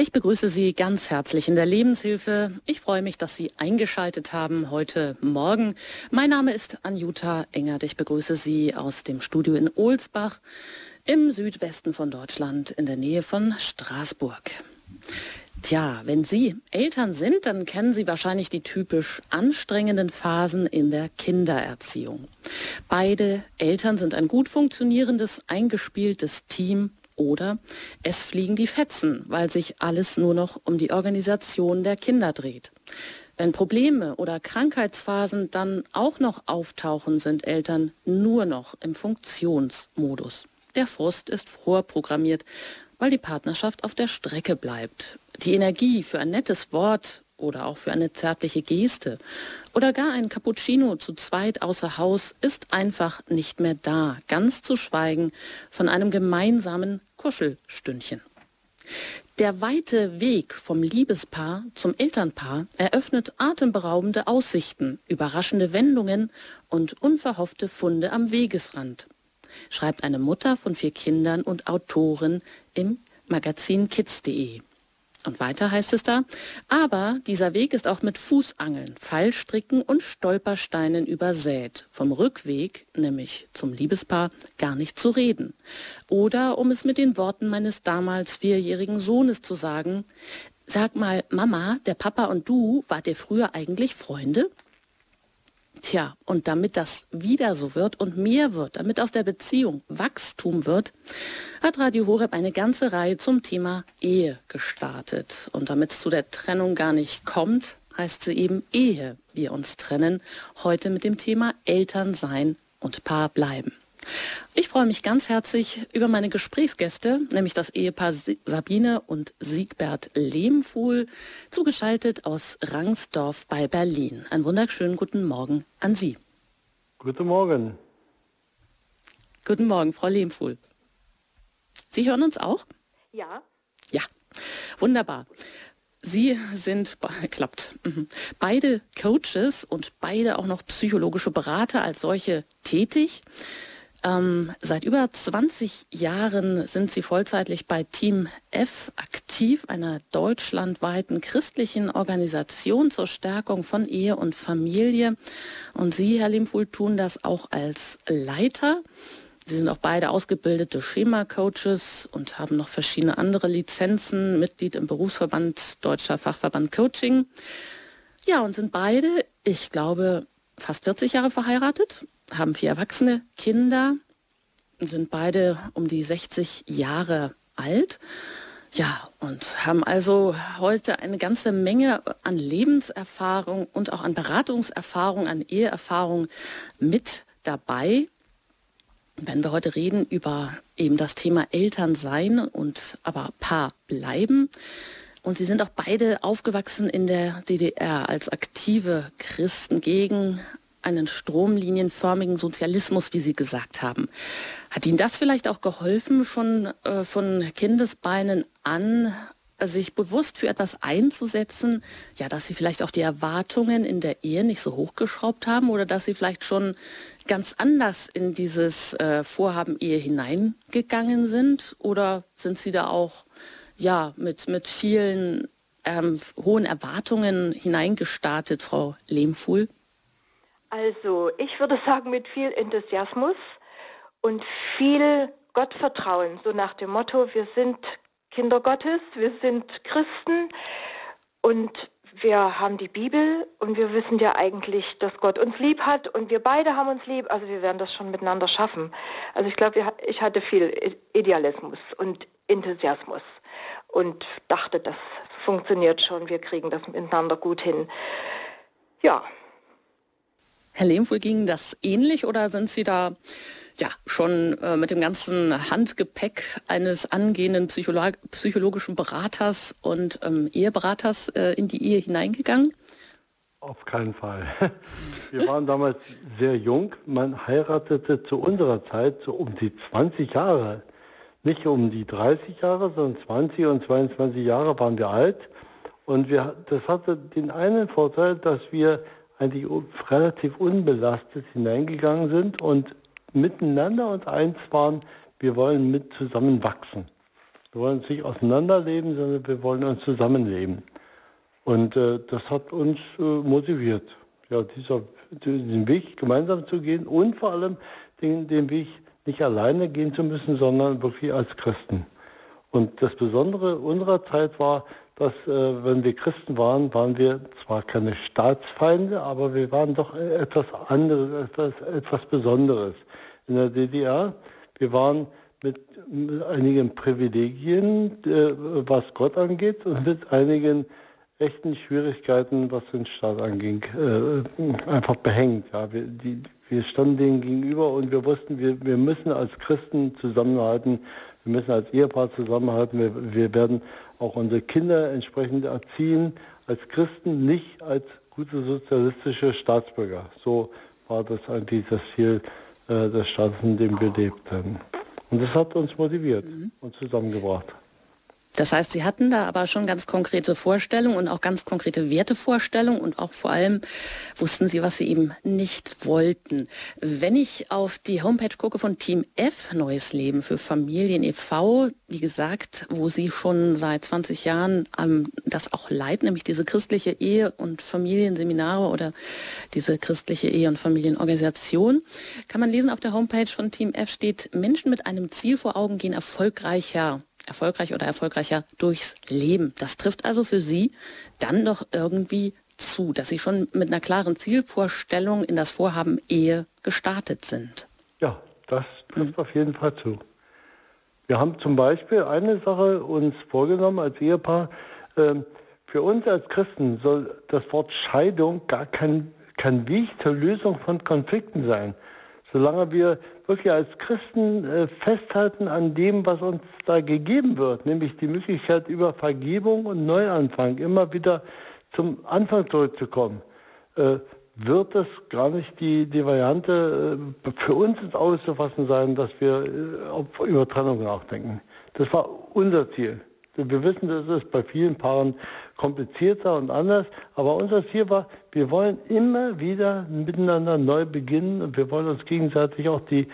Ich begrüße Sie ganz herzlich in der Lebenshilfe. Ich freue mich, dass Sie eingeschaltet haben heute Morgen. Mein Name ist Anjuta Engert. Ich begrüße Sie aus dem Studio in Ohlsbach im Südwesten von Deutschland in der Nähe von Straßburg. Tja, wenn Sie Eltern sind, dann kennen Sie wahrscheinlich die typisch anstrengenden Phasen in der Kindererziehung. Beide Eltern sind ein gut funktionierendes, eingespieltes Team oder es fliegen die Fetzen, weil sich alles nur noch um die Organisation der Kinder dreht. Wenn Probleme oder Krankheitsphasen dann auch noch auftauchen, sind Eltern nur noch im Funktionsmodus. Der Frust ist vorprogrammiert, weil die Partnerschaft auf der Strecke bleibt. Die Energie für ein nettes Wort oder auch für eine zärtliche Geste oder gar ein Cappuccino zu zweit außer Haus ist einfach nicht mehr da, ganz zu schweigen von einem gemeinsamen Kuschelstündchen. Der weite Weg vom Liebespaar zum Elternpaar eröffnet atemberaubende Aussichten, überraschende Wendungen und unverhoffte Funde am Wegesrand, schreibt eine Mutter von vier Kindern und Autorin im Magazin kids.de. Und weiter heißt es da, aber dieser Weg ist auch mit Fußangeln, Fallstricken und Stolpersteinen übersät. Vom Rückweg, nämlich zum Liebespaar, gar nicht zu reden. Oder, um es mit den Worten meines damals vierjährigen Sohnes zu sagen, sag mal, Mama, der Papa und du, wart ihr früher eigentlich Freunde? Tja, und damit das wieder so wird und mehr wird, damit aus der Beziehung Wachstum wird, hat Radio Horeb eine ganze Reihe zum Thema Ehe gestartet. Und damit es zu der Trennung gar nicht kommt, heißt sie eben Ehe wir uns trennen, heute mit dem Thema Eltern sein und Paar bleiben. Ich freue mich ganz herzlich über meine Gesprächsgäste, nämlich das Ehepaar Sabine und Siegbert Lehmfuhl, zugeschaltet aus Rangsdorf bei Berlin. Einen wunderschönen guten Morgen an Sie. Guten Morgen. Guten Morgen, Frau Lehmfuhl. Sie hören uns auch? Ja. Ja, wunderbar. Sie sind, klappt, mhm. beide Coaches und beide auch noch psychologische Berater als solche tätig. Ähm, seit über 20 Jahren sind Sie vollzeitlich bei Team F aktiv, einer deutschlandweiten christlichen Organisation zur Stärkung von Ehe und Familie. Und Sie, Herr Limfuhl, tun das auch als Leiter. Sie sind auch beide ausgebildete Schema-Coaches und haben noch verschiedene andere Lizenzen, Mitglied im Berufsverband Deutscher Fachverband Coaching. Ja, und sind beide, ich glaube, fast 40 Jahre verheiratet haben vier erwachsene Kinder, sind beide um die 60 Jahre alt. Ja, und haben also heute eine ganze Menge an Lebenserfahrung und auch an Beratungserfahrung, an Eheerfahrung mit dabei. Wenn wir heute reden über eben das Thema Elternsein und aber Paar bleiben. Und sie sind auch beide aufgewachsen in der DDR als aktive Christen gegen einen stromlinienförmigen Sozialismus, wie Sie gesagt haben. Hat Ihnen das vielleicht auch geholfen, schon äh, von Kindesbeinen an sich bewusst für etwas einzusetzen, ja, dass Sie vielleicht auch die Erwartungen in der Ehe nicht so hochgeschraubt haben oder dass Sie vielleicht schon ganz anders in dieses äh, Vorhaben Ehe hineingegangen sind? Oder sind Sie da auch ja, mit, mit vielen ähm, hohen Erwartungen hineingestartet, Frau Lehmfuhl? Also ich würde sagen mit viel Enthusiasmus und viel Gottvertrauen, so nach dem Motto, wir sind Kinder Gottes, wir sind Christen und wir haben die Bibel und wir wissen ja eigentlich, dass Gott uns lieb hat und wir beide haben uns lieb, also wir werden das schon miteinander schaffen. Also ich glaube, ich hatte viel Idealismus und Enthusiasmus und dachte, das funktioniert schon, wir kriegen das miteinander gut hin. Ja, Herr Lehmfuhl, ging das ähnlich oder sind Sie da ja, schon äh, mit dem ganzen Handgepäck eines angehenden Psycholo psychologischen Beraters und ähm, Eheberaters äh, in die Ehe hineingegangen? Auf keinen Fall. Wir waren damals sehr jung. Man heiratete zu unserer Zeit so um die 20 Jahre. Nicht um die 30 Jahre, sondern 20 und 22 Jahre waren wir alt. Und wir, das hatte den einen Vorteil, dass wir eigentlich relativ unbelastet hineingegangen sind und miteinander uns eins waren, wir wollen mit zusammen wachsen. Wir wollen uns nicht auseinanderleben, sondern wir wollen uns zusammenleben. Und äh, das hat uns äh, motiviert, ja, dieser, diesen Weg gemeinsam zu gehen und vor allem den, den Weg nicht alleine gehen zu müssen, sondern wirklich als Christen. Und das Besondere unserer Zeit war, dass äh, wenn wir Christen waren, waren wir zwar keine Staatsfeinde, aber wir waren doch etwas anderes, etwas, etwas Besonderes. In der DDR, wir waren mit, mit einigen Privilegien, äh, was Gott angeht, und mit einigen echten Schwierigkeiten, was den Staat anging, äh, einfach behängt. Ja. Wir, die, wir standen denen gegenüber und wir wussten, wir, wir müssen als Christen zusammenhalten, wir müssen als Ehepaar zusammenhalten, wir, wir werden auch unsere Kinder entsprechend erziehen, als Christen, nicht als gute sozialistische Staatsbürger. So war das eigentlich das Ziel äh, des Staates, in dem wir lebten. Und das hat uns motiviert mhm. und zusammengebracht. Das heißt, Sie hatten da aber schon ganz konkrete Vorstellungen und auch ganz konkrete Wertevorstellungen und auch vor allem wussten Sie, was Sie eben nicht wollten. Wenn ich auf die Homepage gucke von Team F, Neues Leben für Familien e.V., wie gesagt, wo Sie schon seit 20 Jahren ähm, das auch leiten, nämlich diese christliche Ehe- und Familienseminare oder diese christliche Ehe- und Familienorganisation, kann man lesen auf der Homepage von Team F steht, Menschen mit einem Ziel vor Augen gehen erfolgreicher erfolgreich oder erfolgreicher durchs Leben. Das trifft also für Sie dann doch irgendwie zu, dass Sie schon mit einer klaren Zielvorstellung in das Vorhaben Ehe gestartet sind. Ja, das trifft mhm. auf jeden Fall zu. Wir haben zum Beispiel eine Sache uns vorgenommen als Ehepaar. Ähm, für uns als Christen soll das Wort Scheidung gar kein, kein Weg zur Lösung von Konflikten sein. Solange wir wirklich als Christen äh, festhalten an dem, was uns da gegeben wird, nämlich die Möglichkeit über Vergebung und Neuanfang immer wieder zum Anfang zurückzukommen, äh, wird es gar nicht die, die Variante äh, für uns ins Auge zu fassen sein, dass wir über Trennung nachdenken. Das war unser Ziel. Wir wissen, das ist bei vielen Paaren komplizierter und anders, aber unser Ziel war, wir wollen immer wieder miteinander neu beginnen und wir wollen uns gegenseitig auch die,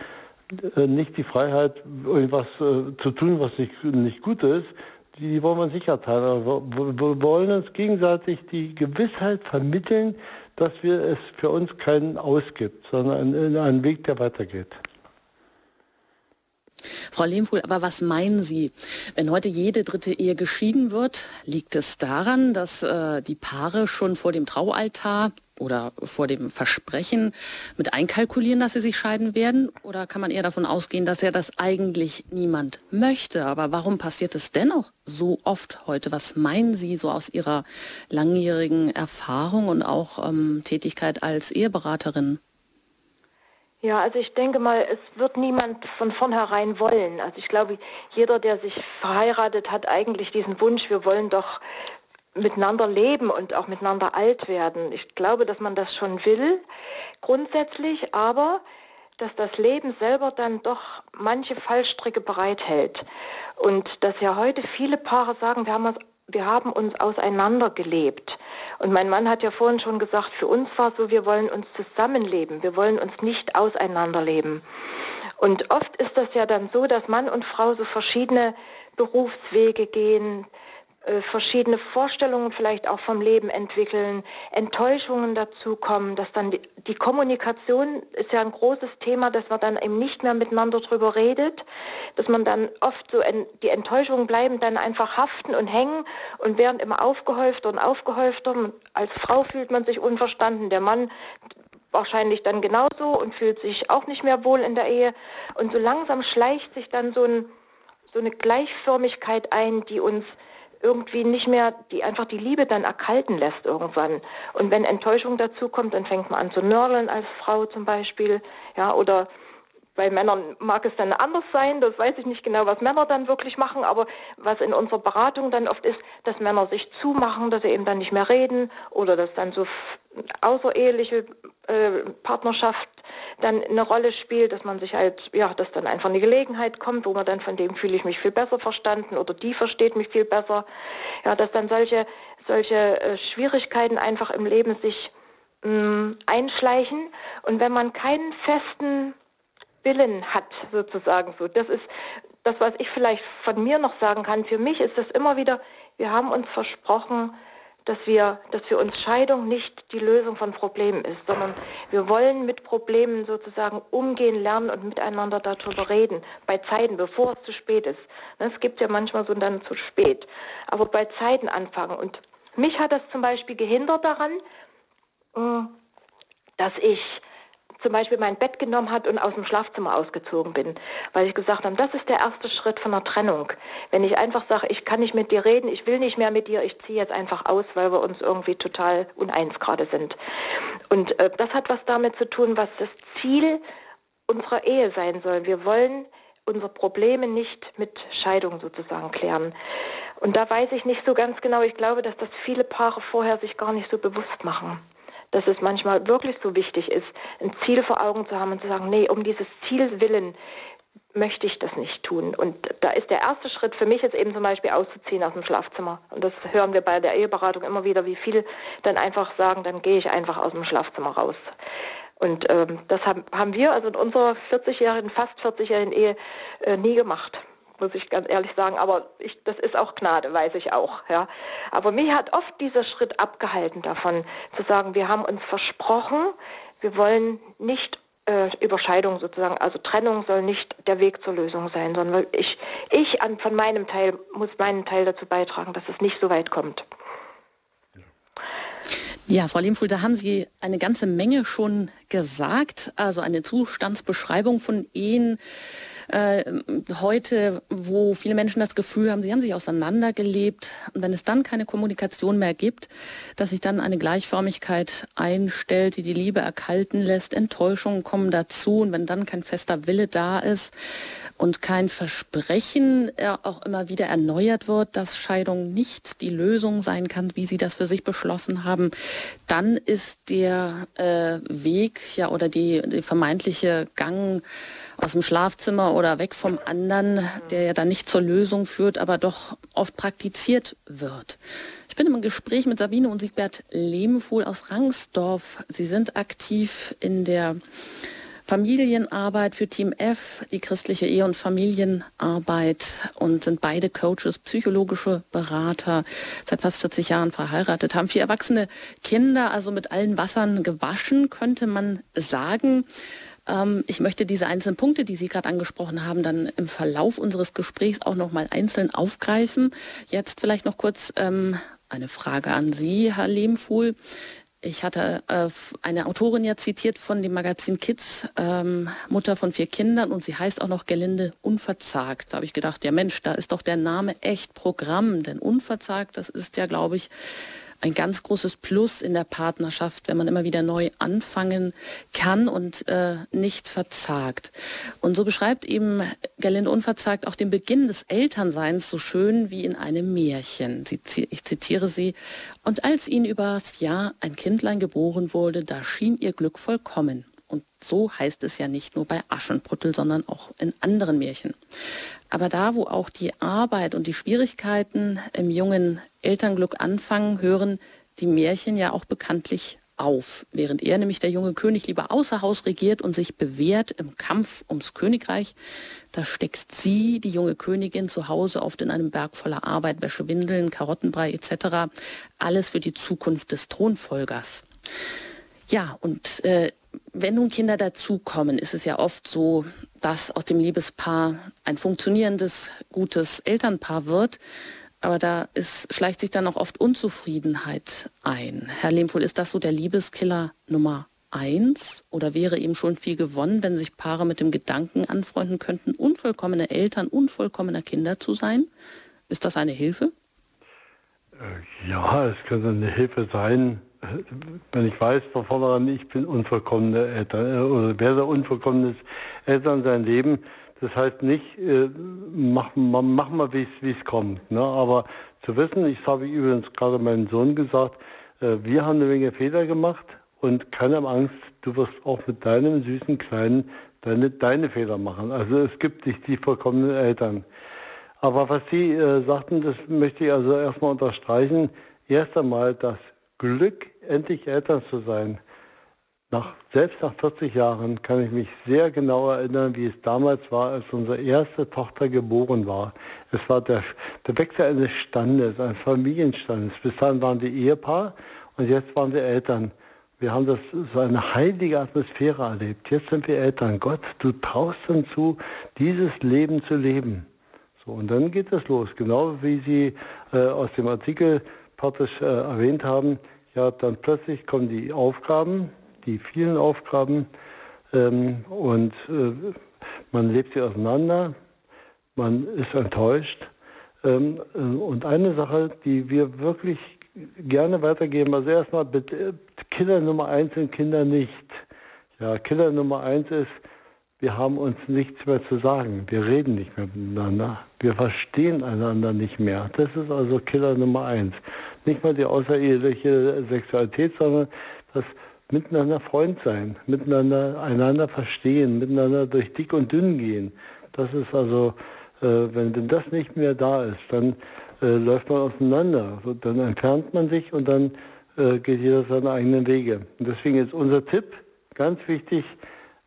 äh, nicht die Freiheit, irgendwas äh, zu tun, was nicht, nicht gut ist, die wollen wir sicher teilen, aber wir wollen uns gegenseitig die Gewissheit vermitteln, dass wir es für uns keinen ausgibt, sondern einen, einen Weg, der weitergeht. Frau Lehmfuhl, aber was meinen Sie, wenn heute jede dritte Ehe geschieden wird, liegt es daran, dass äh, die Paare schon vor dem Traualtar oder vor dem Versprechen mit einkalkulieren, dass sie sich scheiden werden? Oder kann man eher davon ausgehen, dass ja das eigentlich niemand möchte? Aber warum passiert es dennoch so oft heute? Was meinen Sie so aus Ihrer langjährigen Erfahrung und auch ähm, Tätigkeit als Eheberaterin? Ja, also ich denke mal, es wird niemand von vornherein wollen. Also ich glaube, jeder, der sich verheiratet, hat eigentlich diesen Wunsch, wir wollen doch miteinander leben und auch miteinander alt werden. Ich glaube, dass man das schon will, grundsätzlich, aber dass das Leben selber dann doch manche Fallstricke bereithält. Und dass ja heute viele Paare sagen, wir haben uns wir haben uns auseinandergelebt. Und mein Mann hat ja vorhin schon gesagt, für uns war so, wir wollen uns zusammenleben, wir wollen uns nicht auseinanderleben. Und oft ist das ja dann so, dass Mann und Frau so verschiedene Berufswege gehen, verschiedene Vorstellungen vielleicht auch vom Leben entwickeln, Enttäuschungen dazukommen, dass dann die, die, Kommunikation ist ja ein großes Thema, dass man dann eben nicht mehr miteinander drüber redet, dass man dann oft so en, die Enttäuschungen bleiben dann einfach haften und hängen und werden immer aufgehäufter und aufgehäufter. Als Frau fühlt man sich unverstanden, der Mann wahrscheinlich dann genauso und fühlt sich auch nicht mehr wohl in der Ehe und so langsam schleicht sich dann so, ein, so eine Gleichförmigkeit ein, die uns irgendwie nicht mehr, die einfach die Liebe dann erkalten lässt irgendwann. Und wenn Enttäuschung dazu kommt, dann fängt man an zu nörgeln als Frau zum Beispiel, ja, oder bei Männern mag es dann anders sein, das weiß ich nicht genau, was Männer dann wirklich machen, aber was in unserer Beratung dann oft ist, dass Männer sich zumachen, dass sie eben dann nicht mehr reden oder dass dann so außereheliche äh, Partnerschaft dann eine Rolle spielt, dass man sich halt, ja, dass dann einfach eine Gelegenheit kommt, wo man dann von dem fühle ich mich viel besser verstanden oder die versteht mich viel besser. Ja, dass dann solche, solche äh, Schwierigkeiten einfach im Leben sich mh, mm, einschleichen und wenn man keinen festen Willen hat, sozusagen so. Das ist, das, was ich vielleicht von mir noch sagen kann, für mich ist das immer wieder, wir haben uns versprochen, dass wir, dass für uns Scheidung nicht die Lösung von Problemen ist, sondern wir wollen mit Problemen sozusagen umgehen lernen und miteinander darüber reden, bei Zeiten, bevor es zu spät ist. Es gibt ja manchmal so dann zu spät, aber bei Zeiten anfangen. Und mich hat das zum Beispiel gehindert daran, äh, dass ich zum Beispiel mein Bett genommen hat und aus dem Schlafzimmer ausgezogen bin, weil ich gesagt habe, das ist der erste Schritt von der Trennung. Wenn ich einfach sage, ich kann nicht mit dir reden, ich will nicht mehr mit dir, ich ziehe jetzt einfach aus, weil wir uns irgendwie total uneins gerade sind. Und äh, das hat was damit zu tun, was das Ziel unserer Ehe sein soll. Wir wollen unsere Probleme nicht mit Scheidung sozusagen klären. Und da weiß ich nicht so ganz genau, ich glaube, dass das viele Paare vorher sich gar nicht so bewusst machen dass es manchmal wirklich so wichtig ist, ein Ziel vor Augen zu haben und zu sagen, nee, um dieses Ziel willen möchte ich das nicht tun. Und da ist der erste Schritt für mich jetzt eben zum Beispiel auszuziehen aus dem Schlafzimmer. Und das hören wir bei der Eheberatung immer wieder, wie viele dann einfach sagen, dann gehe ich einfach aus dem Schlafzimmer raus. Und ähm, das haben, haben wir also in unserer 40-jährigen, fast 40-jährigen Ehe äh, nie gemacht muss ich ganz ehrlich sagen. Aber ich, das ist auch Gnade, weiß ich auch. Ja. Aber mich hat oft dieser Schritt abgehalten davon, zu sagen, wir haben uns versprochen, wir wollen nicht äh, Überscheidung sozusagen, also Trennung soll nicht der Weg zur Lösung sein, sondern ich, ich an, von meinem Teil muss meinen Teil dazu beitragen, dass es nicht so weit kommt. Ja, Frau Lehmfuhl, da haben Sie eine ganze Menge schon gesagt, also eine Zustandsbeschreibung von Ehen äh, heute, wo viele Menschen das Gefühl haben, sie haben sich auseinandergelebt. Und wenn es dann keine Kommunikation mehr gibt, dass sich dann eine Gleichförmigkeit einstellt, die die Liebe erkalten lässt, Enttäuschungen kommen dazu. Und wenn dann kein fester Wille da ist und kein Versprechen äh, auch immer wieder erneuert wird, dass Scheidung nicht die Lösung sein kann, wie Sie das für sich beschlossen haben, dann ist der äh, Weg ja oder die, die vermeintliche Gang aus dem Schlafzimmer oder weg vom anderen, der ja dann nicht zur Lösung führt, aber doch oft praktiziert wird. Ich bin im Gespräch mit Sabine und Siegbert Lehmfuhl aus Rangsdorf. Sie sind aktiv in der Familienarbeit für Team F, die christliche Ehe- und Familienarbeit und sind beide Coaches, psychologische Berater, seit fast 40 Jahren verheiratet, haben vier erwachsene Kinder, also mit allen Wassern gewaschen, könnte man sagen. Ähm, ich möchte diese einzelnen Punkte, die Sie gerade angesprochen haben, dann im Verlauf unseres Gesprächs auch noch mal einzeln aufgreifen. Jetzt vielleicht noch kurz ähm, eine Frage an Sie, Herr Lehmfuhl. Ich hatte äh, eine Autorin ja zitiert von dem Magazin Kids, ähm, Mutter von vier Kindern und sie heißt auch noch Gelinde Unverzagt. Da habe ich gedacht, ja Mensch, da ist doch der Name echt Programm, denn Unverzagt, das ist ja, glaube ich, ein ganz großes Plus in der Partnerschaft, wenn man immer wieder neu anfangen kann und äh, nicht verzagt. Und so beschreibt eben Gerlinde Unverzagt auch den Beginn des Elternseins so schön wie in einem Märchen. Sie, ich zitiere sie. Und als ihnen übers Jahr ein Kindlein geboren wurde, da schien ihr Glück vollkommen. Und so heißt es ja nicht nur bei Aschenbrüttel, sondern auch in anderen Märchen. Aber da, wo auch die Arbeit und die Schwierigkeiten im jungen Elternglück anfangen, hören die Märchen ja auch bekanntlich auf, während er nämlich der junge König lieber außer Haus regiert und sich bewährt im Kampf ums Königreich, da steckt sie, die junge Königin, zu Hause oft in einem Berg voller Arbeit, Wäsche, Windeln, Karottenbrei etc. Alles für die Zukunft des Thronfolgers. Ja, und äh, wenn nun Kinder dazukommen, ist es ja oft so, dass aus dem Liebespaar ein funktionierendes, gutes Elternpaar wird. Aber da ist, schleicht sich dann auch oft Unzufriedenheit ein. Herr Lehmfuhl, ist das so der Liebeskiller Nummer eins? Oder wäre eben schon viel gewonnen, wenn sich Paare mit dem Gedanken anfreunden könnten, unvollkommene Eltern, unvollkommener Kinder zu sein? Ist das eine Hilfe? Äh, ja, es könnte eine Hilfe sein, wenn ich weiß von vornherein, ich bin unvollkommene Eltern äh, oder werde unvollkommenes Eltern sein Leben, das heißt nicht, äh, mach, mach mal, wie es kommt. Ne? Aber zu wissen, ich habe übrigens gerade meinem Sohn gesagt, äh, wir haben eine Menge Fehler gemacht und keine Angst, du wirst auch mit deinem süßen Kleinen deine, deine Fehler machen. Also es gibt nicht die vollkommenen Eltern. Aber was Sie äh, sagten, das möchte ich also erstmal unterstreichen. Erst einmal das Glück, endlich Eltern zu sein. Nach, selbst nach 40 Jahren kann ich mich sehr genau erinnern, wie es damals war, als unsere erste Tochter geboren war. Es war der, der Wechsel eines Standes, eines Familienstandes. Bis dahin waren wir Ehepaar und jetzt waren wir Eltern. Wir haben das so eine heilige Atmosphäre erlebt. Jetzt sind wir Eltern. Gott, du traust uns zu, dieses Leben zu leben. So, und dann geht es los. Genau wie Sie äh, aus dem Artikel praktisch äh, erwähnt haben, ja, dann plötzlich kommen die Aufgaben, die vielen Aufgaben ähm, und äh, man lebt sie auseinander, man ist enttäuscht. Ähm, äh, und eine Sache, die wir wirklich gerne weitergeben, also erstmal Killer Nummer eins sind Kinder nicht. Ja, Killer Nummer eins ist, wir haben uns nichts mehr zu sagen. Wir reden nicht mehr miteinander. Wir verstehen einander nicht mehr. Das ist also Killer Nummer eins. Nicht mal die außereheliche Sexualität, sondern das miteinander Freund sein, miteinander einander verstehen, miteinander durch dick und dünn gehen. Das ist also, äh, wenn, wenn das nicht mehr da ist, dann äh, läuft man auseinander. So, dann entfernt man sich und dann äh, geht jeder seine eigenen Wege. Und deswegen ist unser Tipp ganz wichtig,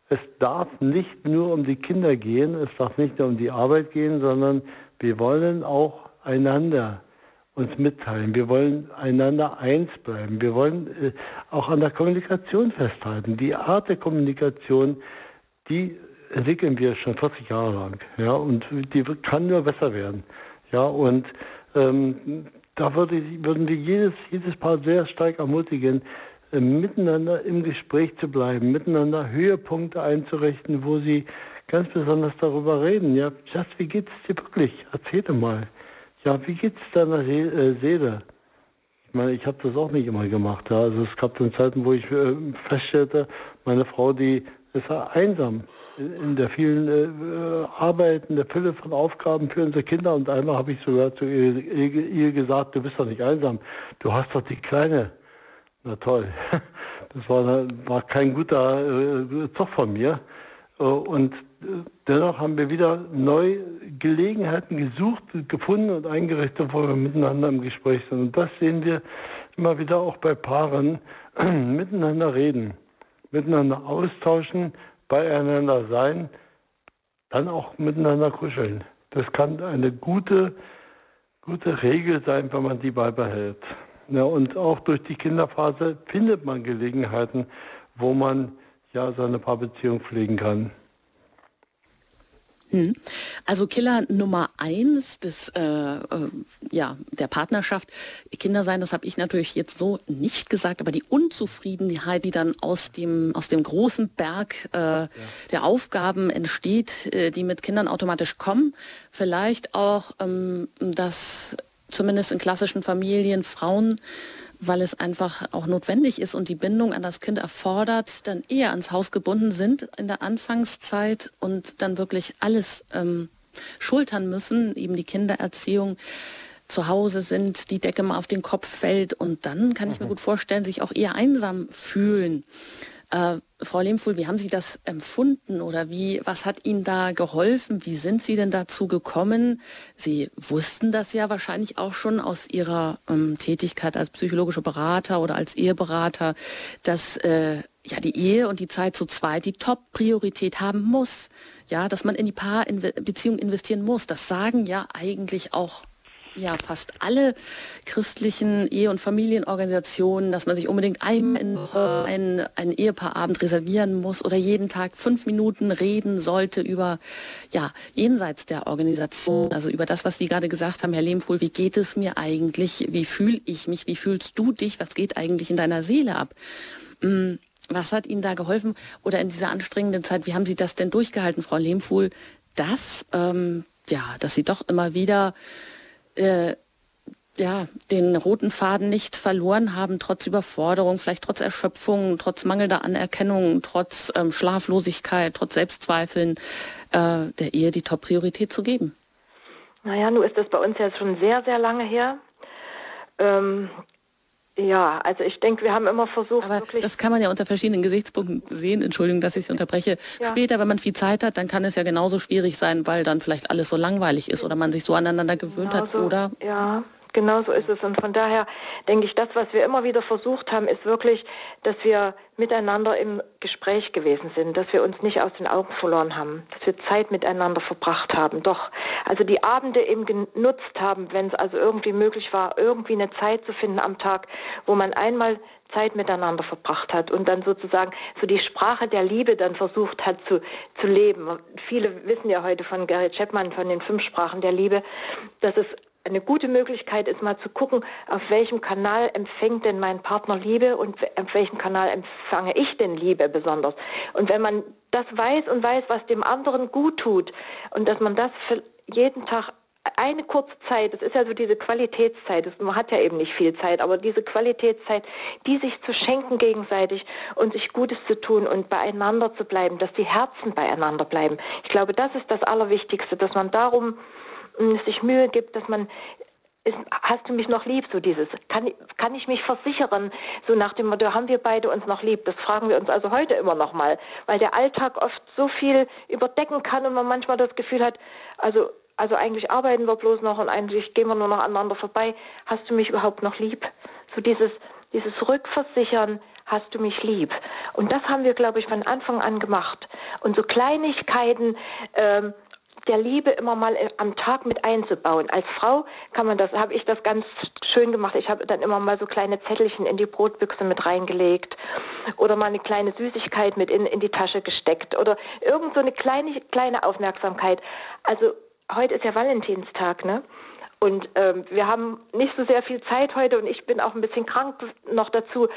es darf nicht nur um die Kinder gehen, es darf nicht nur um die Arbeit gehen, sondern wir wollen auch einander uns mitteilen. Wir wollen einander eins bleiben. Wir wollen äh, auch an der Kommunikation festhalten. Die Art der Kommunikation, die entwickeln wir schon 40 Jahre lang. Ja, und die kann nur besser werden. Ja, und ähm, da würde, würden wir jedes, jedes Paar sehr stark ermutigen, äh, miteinander im Gespräch zu bleiben, miteinander Höhepunkte einzurichten, wo sie ganz besonders darüber reden. Ja, Schatz, wie geht's dir wirklich? Erzähl mal. Ja, wie geht's deiner äh, Seele? Ich meine, ich habe das auch nicht immer gemacht. Ja. Also es gab dann Zeiten, wo ich äh, feststellte, meine Frau, die ist einsam in der vielen äh, Arbeit, in der Fülle von Aufgaben für unsere Kinder. Und einmal habe ich sogar zu ihr, ihr, gesagt, du bist doch nicht einsam, du hast doch die Kleine. Na toll, das war, war kein guter äh, Zug von mir. Äh, und dennoch haben wir wieder neu Gelegenheiten gesucht, gefunden und eingerichtet, wo wir miteinander im Gespräch sind. Und das sehen wir immer wieder auch bei Paaren, miteinander reden, miteinander austauschen, beieinander sein, dann auch miteinander kuscheln. Das kann eine gute, gute Regel sein, wenn man die beibehält. Ja, und auch durch die Kinderphase findet man Gelegenheiten, wo man ja seine Paarbeziehung pflegen kann. Hm. Also Killer Nummer eins des, äh, äh, ja, der Partnerschaft, Kinder sein, das habe ich natürlich jetzt so nicht gesagt, aber die Unzufriedenheit, die dann aus dem, aus dem großen Berg äh, ja. der Aufgaben entsteht, äh, die mit Kindern automatisch kommen, vielleicht auch, ähm, dass zumindest in klassischen Familien Frauen weil es einfach auch notwendig ist und die Bindung an das Kind erfordert, dann eher ans Haus gebunden sind in der Anfangszeit und dann wirklich alles ähm, schultern müssen, eben die Kindererziehung zu Hause sind, die Decke mal auf den Kopf fällt und dann kann ich mir mhm. gut vorstellen, sich auch eher einsam fühlen. Äh, Frau Lehmfuhl, wie haben Sie das empfunden oder wie, was hat Ihnen da geholfen? Wie sind Sie denn dazu gekommen? Sie wussten das ja wahrscheinlich auch schon aus Ihrer ähm, Tätigkeit als psychologischer Berater oder als Eheberater, dass äh, ja die Ehe und die Zeit zu zweit die Top-Priorität haben muss. Ja, dass man in die Paarbeziehung investieren muss. Das sagen ja eigentlich auch ja fast alle christlichen Ehe- und Familienorganisationen, dass man sich unbedingt einmal einen, einen Ehepaarabend reservieren muss oder jeden Tag fünf Minuten reden sollte über, ja, jenseits der Organisation, also über das, was Sie gerade gesagt haben, Herr Lehmfuhl, wie geht es mir eigentlich, wie fühle ich mich, wie fühlst du dich, was geht eigentlich in deiner Seele ab? Hm, was hat Ihnen da geholfen? Oder in dieser anstrengenden Zeit, wie haben Sie das denn durchgehalten, Frau Lehmfuhl, dass, ähm, ja, dass Sie doch immer wieder äh, ja, den roten Faden nicht verloren haben, trotz Überforderung, vielleicht trotz Erschöpfung, trotz mangelnder Anerkennung, trotz ähm, Schlaflosigkeit, trotz Selbstzweifeln, äh, der Ehe die Top-Priorität zu geben? Naja, nun ist das bei uns ja schon sehr, sehr lange her. Ähm, ja, also ich denke, wir haben immer versucht. Aber das kann man ja unter verschiedenen Gesichtspunkten sehen. Entschuldigung, dass ich Sie unterbreche. Ja. Später, wenn man viel Zeit hat, dann kann es ja genauso schwierig sein, weil dann vielleicht alles so langweilig ist oder man sich so aneinander gewöhnt genau hat, oder? Ja, Genau so ist es. Und von daher denke ich, das, was wir immer wieder versucht haben, ist wirklich, dass wir miteinander im Gespräch gewesen sind, dass wir uns nicht aus den Augen verloren haben, dass wir Zeit miteinander verbracht haben. Doch, also die Abende eben genutzt haben, wenn es also irgendwie möglich war, irgendwie eine Zeit zu finden am Tag, wo man einmal Zeit miteinander verbracht hat und dann sozusagen so die Sprache der Liebe dann versucht hat zu, zu leben. Viele wissen ja heute von Gary Chapman, von den fünf Sprachen der Liebe, dass es eine gute Möglichkeit ist mal zu gucken, auf welchem Kanal empfängt denn mein Partner Liebe und auf welchem Kanal empfange ich denn Liebe besonders. Und wenn man das weiß und weiß, was dem anderen gut tut und dass man das für jeden Tag eine kurze Zeit, das ist ja so diese Qualitätszeit, man hat ja eben nicht viel Zeit, aber diese Qualitätszeit, die sich zu schenken gegenseitig und sich Gutes zu tun und beieinander zu bleiben, dass die Herzen beieinander bleiben. Ich glaube, das ist das Allerwichtigste, dass man darum sich Mühe gibt, dass man hast du mich noch lieb, so dieses, kann, kann ich mich versichern, so nach dem Motto, haben wir beide uns noch lieb? Das fragen wir uns also heute immer noch mal, weil der Alltag oft so viel überdecken kann und man manchmal das Gefühl hat, also, also eigentlich arbeiten wir bloß noch und eigentlich gehen wir nur noch aneinander vorbei. Hast du mich überhaupt noch lieb? So dieses, dieses Rückversichern, hast du mich lieb? Und das haben wir, glaube ich, von Anfang an gemacht. Und so Kleinigkeiten, ähm, der Liebe immer mal am Tag mit einzubauen. Als Frau kann man das, habe ich das ganz schön gemacht. Ich habe dann immer mal so kleine Zettelchen in die Brotbüchse mit reingelegt oder mal eine kleine Süßigkeit mit in, in die Tasche gesteckt oder irgend so eine kleine, kleine Aufmerksamkeit. Also heute ist ja Valentinstag, ne? Und ähm, wir haben nicht so sehr viel Zeit heute und ich bin auch ein bisschen krank noch dazu.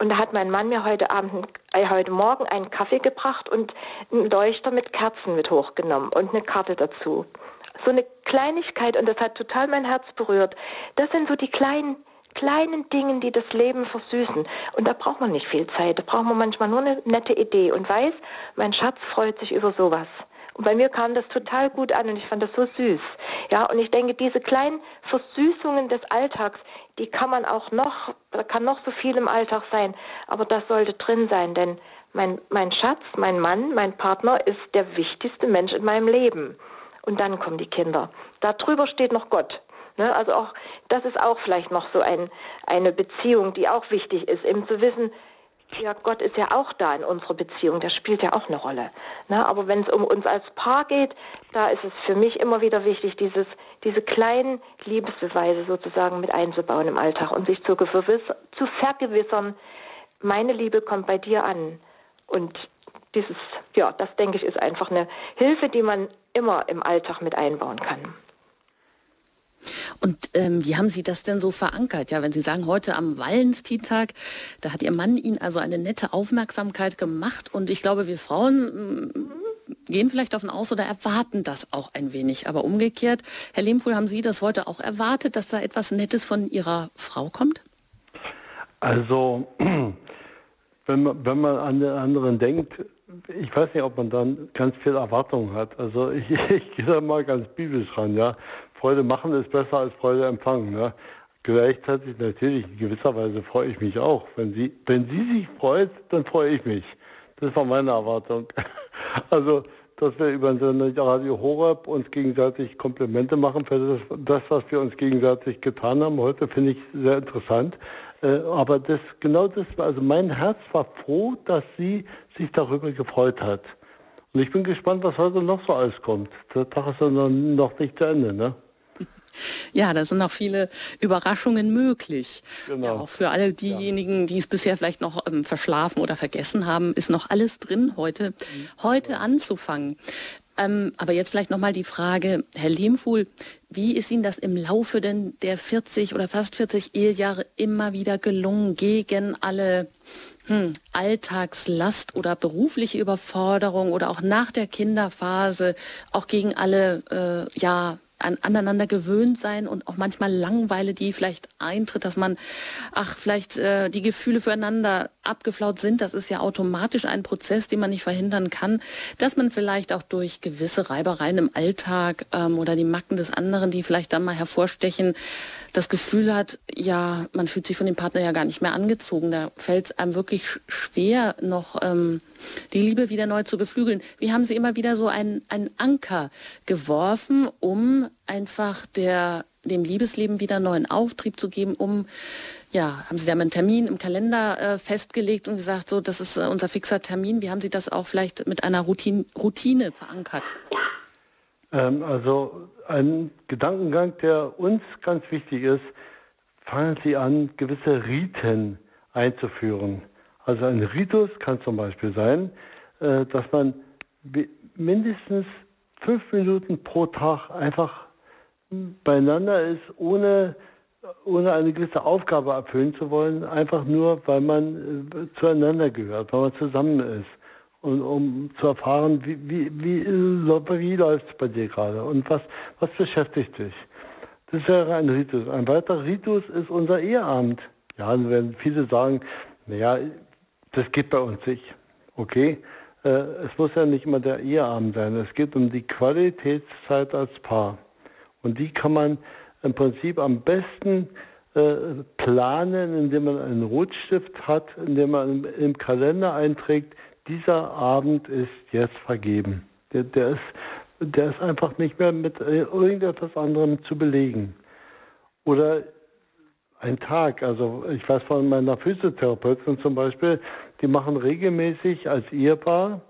Und da hat mein Mann mir heute Abend, äh, heute Morgen einen Kaffee gebracht und einen Leuchter mit Kerzen mit hochgenommen und eine Karte dazu. So eine Kleinigkeit und das hat total mein Herz berührt. Das sind so die kleinen kleinen Dingen, die das Leben versüßen. Und da braucht man nicht viel Zeit. Da braucht man manchmal nur eine nette Idee und weiß, mein Schatz freut sich über sowas. Und bei mir kam das total gut an und ich fand das so süß. Ja, und ich denke, diese kleinen Versüßungen des Alltags, die kann man auch noch, da kann noch so viel im Alltag sein, aber das sollte drin sein, denn mein, mein Schatz, mein Mann, mein Partner ist der wichtigste Mensch in meinem Leben. Und dann kommen die Kinder. Darüber steht noch Gott. Ne? Also auch, das ist auch vielleicht noch so ein, eine Beziehung, die auch wichtig ist, eben zu wissen, ja, Gott ist ja auch da in unserer Beziehung, das spielt ja auch eine Rolle. Ne? Aber wenn es um uns als Paar geht, da ist es für mich immer wieder wichtig, dieses, diese kleinen Liebesbeweise sozusagen mit einzubauen im Alltag und sich zu, zu vergewissern, meine Liebe kommt bei dir an. Und dieses, ja, das denke ich, ist einfach eine Hilfe, die man immer im Alltag mit einbauen kann. Und ähm, wie haben Sie das denn so verankert? Ja, wenn Sie sagen, heute am Valentinstag, da hat Ihr Mann Ihnen also eine nette Aufmerksamkeit gemacht. Und ich glaube, wir Frauen mm, gehen vielleicht davon aus oder erwarten das auch ein wenig. Aber umgekehrt, Herr Lehmpohl, haben Sie das heute auch erwartet, dass da etwas Nettes von Ihrer Frau kommt? Also, wenn man, wenn man an den anderen denkt, ich weiß nicht, ob man dann ganz viel Erwartung hat. Also ich, ich gehe da mal ganz biblisch ran, ja. Freude machen ist besser als Freude empfangen. Ne? Gleichzeitig natürlich in gewisser Weise freue ich mich auch. Wenn sie, wenn sie sich freut, dann freue ich mich. Das war meine Erwartung. Also, dass wir über Radio Horeb uns gegenseitig Komplimente machen für das, das, was wir uns gegenseitig getan haben. Heute finde ich sehr interessant. Äh, aber das, genau das, also mein Herz war froh, dass sie sich darüber gefreut hat. Und ich bin gespannt, was heute noch so alles kommt. Der Tag ist ja noch nicht zu Ende, ne? Ja, da sind noch viele Überraschungen möglich. Genau. Ja, auch für alle diejenigen, die es bisher vielleicht noch ähm, verschlafen oder vergessen haben, ist noch alles drin, heute, mhm. heute anzufangen. Ähm, aber jetzt vielleicht nochmal die Frage, Herr Lehmfuhl, wie ist Ihnen das im Laufe denn der 40 oder fast 40 Ehejahre immer wieder gelungen, gegen alle hm, Alltagslast oder berufliche Überforderung oder auch nach der Kinderphase, auch gegen alle äh, ja, an, aneinander gewöhnt sein und auch manchmal Langweile, die vielleicht eintritt, dass man, ach, vielleicht äh, die Gefühle füreinander abgeflaut sind. Das ist ja automatisch ein Prozess, den man nicht verhindern kann, dass man vielleicht auch durch gewisse Reibereien im Alltag ähm, oder die Macken des anderen, die vielleicht dann mal hervorstechen, das Gefühl hat, ja, man fühlt sich von dem Partner ja gar nicht mehr angezogen. Da fällt es einem wirklich schwer, noch ähm, die Liebe wieder neu zu beflügeln. Wie haben Sie immer wieder so einen Anker geworfen, um einfach der dem Liebesleben wieder neuen Auftrieb zu geben, um, ja, haben Sie da einen Termin im Kalender äh, festgelegt und gesagt, so, das ist äh, unser fixer Termin. Wie haben Sie das auch vielleicht mit einer Routine, Routine verankert? Ähm, also ein Gedankengang, der uns ganz wichtig ist, fangen Sie an, gewisse Riten einzuführen. Also ein Ritus kann zum Beispiel sein, äh, dass man mindestens fünf Minuten pro Tag einfach beieinander ist, ohne, ohne eine gewisse Aufgabe erfüllen zu wollen, einfach nur, weil man äh, zueinander gehört, weil man zusammen ist. Und um zu erfahren, wie, wie, wie, wie läuft es bei dir gerade und was, was beschäftigt dich. Das wäre ein Ritus. Ein weiterer Ritus ist unser Eheabend. Ja, dann werden viele sagen, naja, das geht bei uns nicht. Okay, äh, es muss ja nicht immer der Eheabend sein. Es geht um die Qualitätszeit als Paar. Und die kann man im Prinzip am besten äh, planen, indem man einen Rotstift hat, indem man im, im, Kalender einträgt, dieser Abend ist jetzt vergeben. Der, der, ist, der ist einfach nicht mehr mit äh, irgendetwas anderem zu belegen. Oder ein Tag, also ich weiß von meiner Physiotherapeutin zum Beispiel, die machen regelmäßig als Ehepaar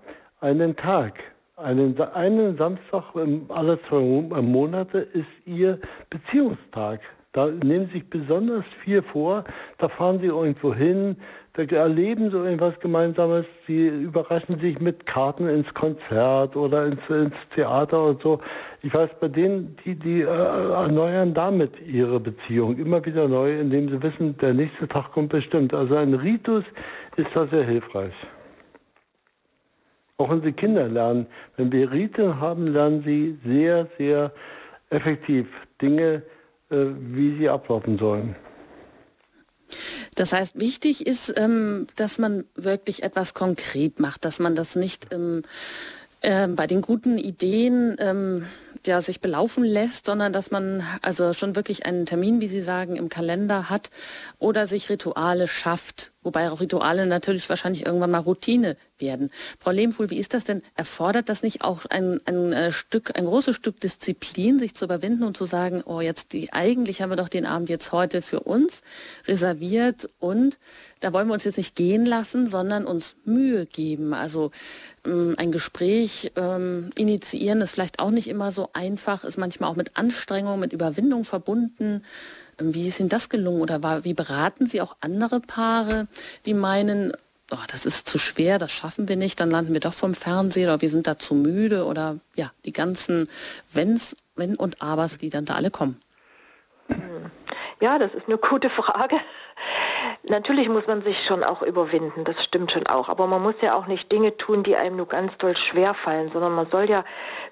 einen Tag. Einen, einen Samstag alle zwei Monate ist ihr Beziehungstag. Da nehmen sich besonders viel vor, da fahren sie irgendwo hin, da erleben sie irgendwas Gemeinsames, sie überraschen sich mit Karten ins Konzert oder ins, ins Theater und so. Ich weiß, bei denen, die, die äh, erneuern damit ihre Beziehung immer wieder neu, indem sie wissen, der nächste Tag kommt bestimmt. Also ein Ritus ist da sehr hilfreich. Auch unsere Kinder lernen. Wenn wir Rite haben, lernen sie sehr, sehr effektiv Dinge, äh, wie sie ablaufen sollen. Das heißt, wichtig ist, ähm, dass man wirklich etwas konkret macht, dass man das nicht ähm, äh, bei den guten Ideen ähm, ja, sich belaufen lässt, sondern dass man also schon wirklich einen Termin, wie Sie sagen, im Kalender hat oder sich Rituale schafft, wobei auch Rituale natürlich wahrscheinlich irgendwann mal Routine werden. Frau Lehmfuhl, wie ist das denn? Erfordert das nicht auch ein, ein äh, Stück, ein großes Stück Disziplin, sich zu überwinden und zu sagen, oh, jetzt die, eigentlich haben wir doch den Abend jetzt heute für uns reserviert und da wollen wir uns jetzt nicht gehen lassen, sondern uns Mühe geben. Also ein Gespräch ähm, initiieren ist vielleicht auch nicht immer so einfach, ist manchmal auch mit Anstrengung, mit Überwindung verbunden. Ähm, wie ist Ihnen das gelungen oder war, wie beraten Sie auch andere Paare, die meinen, oh, das ist zu schwer, das schaffen wir nicht, dann landen wir doch vom Fernseher oder wir sind da zu müde oder ja, die ganzen Wenns, Wenn und Abers, die dann da alle kommen? Ja, das ist eine gute Frage. Natürlich muss man sich schon auch überwinden, das stimmt schon auch. Aber man muss ja auch nicht Dinge tun, die einem nur ganz doll schwer fallen, sondern man soll ja,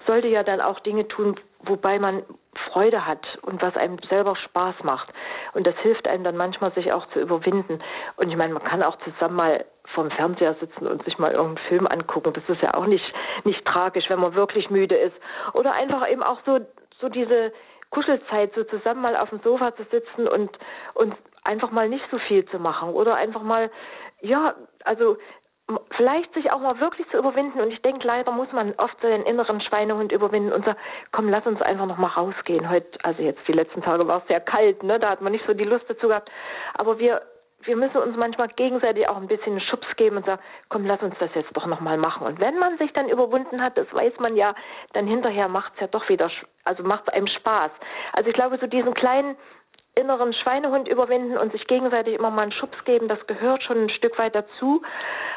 sollte ja dann auch Dinge tun, wobei man Freude hat und was einem selber Spaß macht. Und das hilft einem dann manchmal, sich auch zu überwinden. Und ich meine, man kann auch zusammen mal vorm Fernseher sitzen und sich mal irgendeinen Film angucken. Das ist ja auch nicht, nicht tragisch, wenn man wirklich müde ist. Oder einfach eben auch so, so diese Kuschelzeit, so zusammen mal auf dem Sofa zu sitzen und, und einfach mal nicht so viel zu machen oder einfach mal, ja, also vielleicht sich auch mal wirklich zu überwinden. Und ich denke, leider muss man oft so den inneren Schweinehund überwinden und sagen, komm, lass uns einfach noch mal rausgehen. Heute, also jetzt die letzten Tage war es sehr kalt, ne? da hat man nicht so die Lust dazu gehabt. Aber wir, wir müssen uns manchmal gegenseitig auch ein bisschen Schubs geben und sagen, komm, lass uns das jetzt doch noch mal machen. Und wenn man sich dann überwunden hat, das weiß man ja, dann hinterher macht es ja doch wieder, also macht es einem Spaß. Also ich glaube, so diesen kleinen inneren Schweinehund überwinden und sich gegenseitig immer mal einen Schubs geben, das gehört schon ein Stück weit dazu.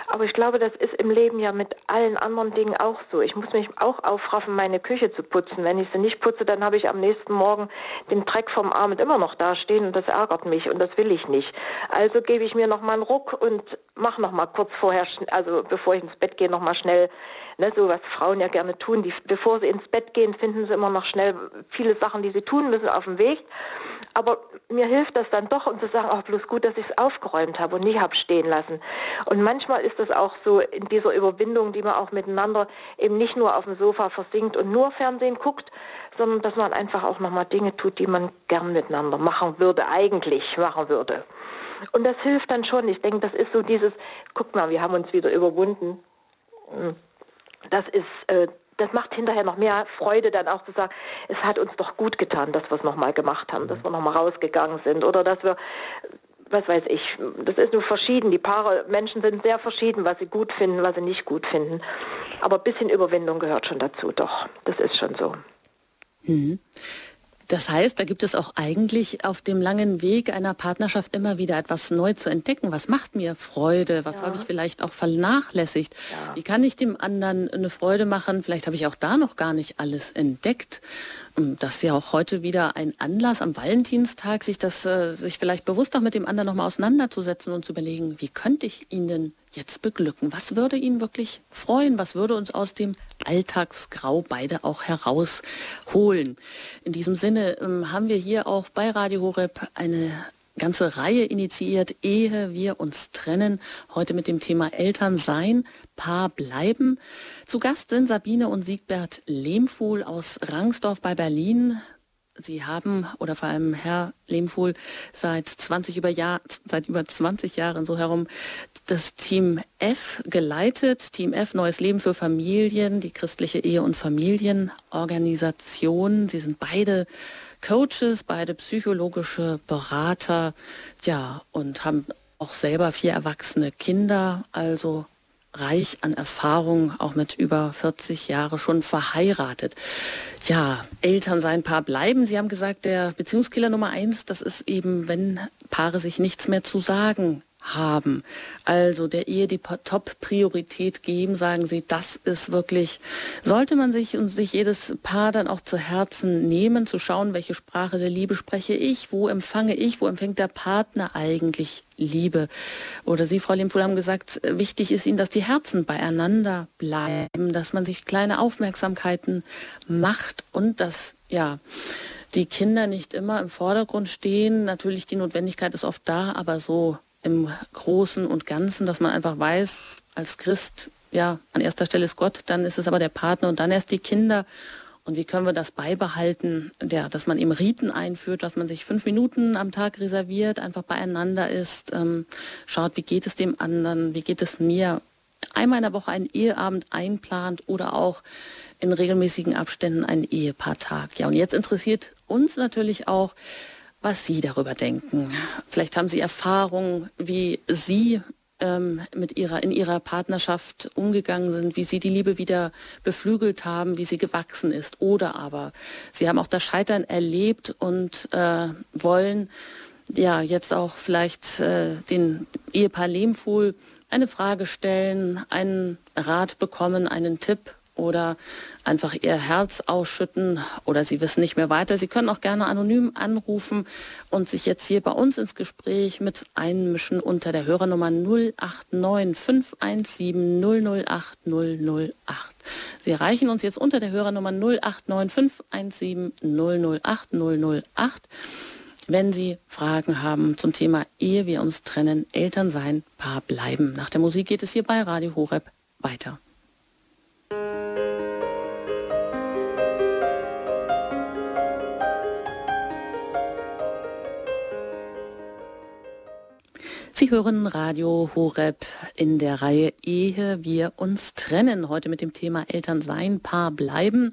Aber ich glaube, das ist im Leben ja mit allen anderen Dingen auch so. Ich muss mich auch aufraffen, meine Küche zu putzen. Wenn ich sie nicht putze, dann habe ich am nächsten Morgen den Dreck vom Abend immer noch dastehen und das ärgert mich und das will ich nicht. Also gebe ich mir noch mal einen Ruck und mache noch mal kurz vorher, also bevor ich ins Bett gehe, noch mal schnell ne, so was Frauen ja gerne tun. Die, bevor sie ins Bett gehen, finden sie immer noch schnell viele Sachen, die sie tun müssen auf dem Weg. Aber mir hilft das dann doch, um zu sagen, auch bloß gut, dass ich es aufgeräumt habe und nicht habe stehen lassen. Und manchmal ist das auch so in dieser Überwindung, die man auch miteinander eben nicht nur auf dem Sofa versinkt und nur Fernsehen guckt, sondern dass man einfach auch nochmal Dinge tut, die man gern miteinander machen würde, eigentlich machen würde. Und das hilft dann schon. Ich denke, das ist so dieses, guck mal, wir haben uns wieder überwunden. Das ist, äh, das macht hinterher noch mehr Freude, dann auch zu sagen, es hat uns doch gut getan, dass wir es nochmal gemacht haben, dass wir nochmal rausgegangen sind oder dass wir, was weiß ich, das ist nur verschieden. Die Paare, Menschen sind sehr verschieden, was sie gut finden, was sie nicht gut finden. Aber ein bisschen Überwindung gehört schon dazu, doch. Das ist schon so. Mhm. Das heißt, da gibt es auch eigentlich auf dem langen Weg einer Partnerschaft immer wieder etwas neu zu entdecken. Was macht mir Freude? Was ja. habe ich vielleicht auch vernachlässigt? Ja. Wie kann ich dem anderen eine Freude machen? Vielleicht habe ich auch da noch gar nicht alles entdeckt. Das ist ja auch heute wieder ein Anlass am Valentinstag, sich das, äh, sich vielleicht bewusst auch mit dem anderen nochmal auseinanderzusetzen und zu überlegen, wie könnte ich ihn denn jetzt beglücken? Was würde ihn wirklich freuen? Was würde uns aus dem Alltagsgrau beide auch herausholen? In diesem Sinne ähm, haben wir hier auch bei Radio Horeb eine ganze Reihe initiiert, ehe wir uns trennen. Heute mit dem Thema Eltern sein, Paar bleiben. Zu Gast sind Sabine und Siegbert Lehmfuhl aus Rangsdorf bei Berlin. Sie haben, oder vor allem Herr Lehmfuhl, seit 20 über Jahr, seit über 20 Jahren so herum das Team F geleitet. Team F, Neues Leben für Familien, die christliche Ehe- und Familienorganisation. Sie sind beide Coaches, beide psychologische Berater, ja, und haben auch selber vier erwachsene Kinder, also reich an Erfahrung, auch mit über 40 Jahre schon verheiratet. Ja, Eltern sein Paar bleiben. Sie haben gesagt, der Beziehungskiller Nummer eins, das ist eben, wenn Paare sich nichts mehr zu sagen haben. Also der Ehe die Top-Priorität geben, sagen Sie, das ist wirklich, sollte man sich und sich jedes Paar dann auch zu Herzen nehmen, zu schauen, welche Sprache der Liebe spreche ich, wo empfange ich, wo empfängt der Partner eigentlich Liebe. Oder Sie, Frau Lehmfuhl, haben gesagt, wichtig ist Ihnen, dass die Herzen beieinander bleiben, dass man sich kleine Aufmerksamkeiten macht und dass, ja, die Kinder nicht immer im Vordergrund stehen. Natürlich, die Notwendigkeit ist oft da, aber so im Großen und Ganzen, dass man einfach weiß, als Christ, ja, an erster Stelle ist Gott, dann ist es aber der Partner und dann erst die Kinder. Und wie können wir das beibehalten, der, dass man eben Riten einführt, dass man sich fünf Minuten am Tag reserviert, einfach beieinander ist, ähm, schaut, wie geht es dem anderen, wie geht es mir, einmal in der Woche einen Eheabend einplant oder auch in regelmäßigen Abständen einen Ehepaartag. Ja, und jetzt interessiert uns natürlich auch, was Sie darüber denken. Vielleicht haben Sie Erfahrungen, wie Sie ähm, mit ihrer, in ihrer Partnerschaft umgegangen sind, wie Sie die Liebe wieder beflügelt haben, wie sie gewachsen ist. Oder aber Sie haben auch das Scheitern erlebt und äh, wollen ja jetzt auch vielleicht äh, den Ehepaar Lehmfuhl eine Frage stellen, einen Rat bekommen, einen Tipp oder einfach ihr Herz ausschütten oder sie wissen nicht mehr weiter. Sie können auch gerne anonym anrufen und sich jetzt hier bei uns ins Gespräch mit einmischen unter der Hörernummer 089 517 008 008. Sie erreichen uns jetzt unter der Hörernummer 089 517 008 008 wenn Sie Fragen haben zum Thema Ehe wir uns trennen, Eltern sein, Paar bleiben. Nach der Musik geht es hier bei Radio Horeb weiter. Sie hören Radio Horeb in der Reihe Ehe wir uns trennen. Heute mit dem Thema Eltern sein, Paar bleiben.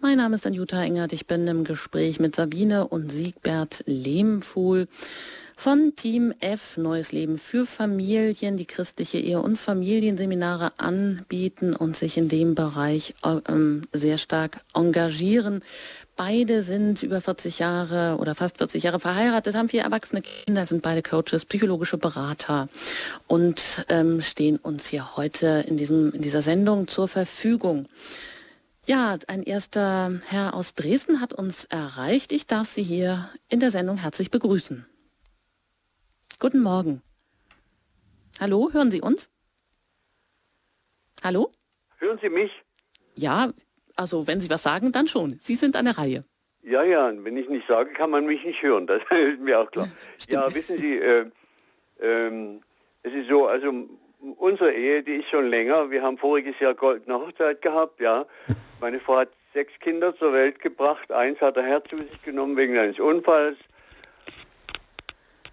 Mein Name ist Anjuta Engert. Ich bin im Gespräch mit Sabine und Siegbert Lehmfuhl von Team F Neues Leben für Familien, die christliche Ehe- und Familienseminare anbieten und sich in dem Bereich äh, sehr stark engagieren. Beide sind über 40 Jahre oder fast 40 Jahre verheiratet, haben vier erwachsene Kinder, sind beide Coaches, psychologische Berater und ähm, stehen uns hier heute in, diesem, in dieser Sendung zur Verfügung. Ja, ein erster Herr aus Dresden hat uns erreicht. Ich darf Sie hier in der Sendung herzlich begrüßen. Guten Morgen. Hallo, hören Sie uns? Hallo? Hören Sie mich? Ja, also wenn Sie was sagen, dann schon. Sie sind an der Reihe. Ja, ja, wenn ich nicht sage, kann man mich nicht hören. Das ist mir auch klar. Stimmt. Ja, wissen Sie, äh, ähm, es ist so, also unsere Ehe, die ist schon länger. Wir haben voriges Jahr goldene Hochzeit gehabt, ja. Meine Frau hat sechs Kinder zur Welt gebracht. Eins hat er Herz zu sich genommen wegen eines Unfalls.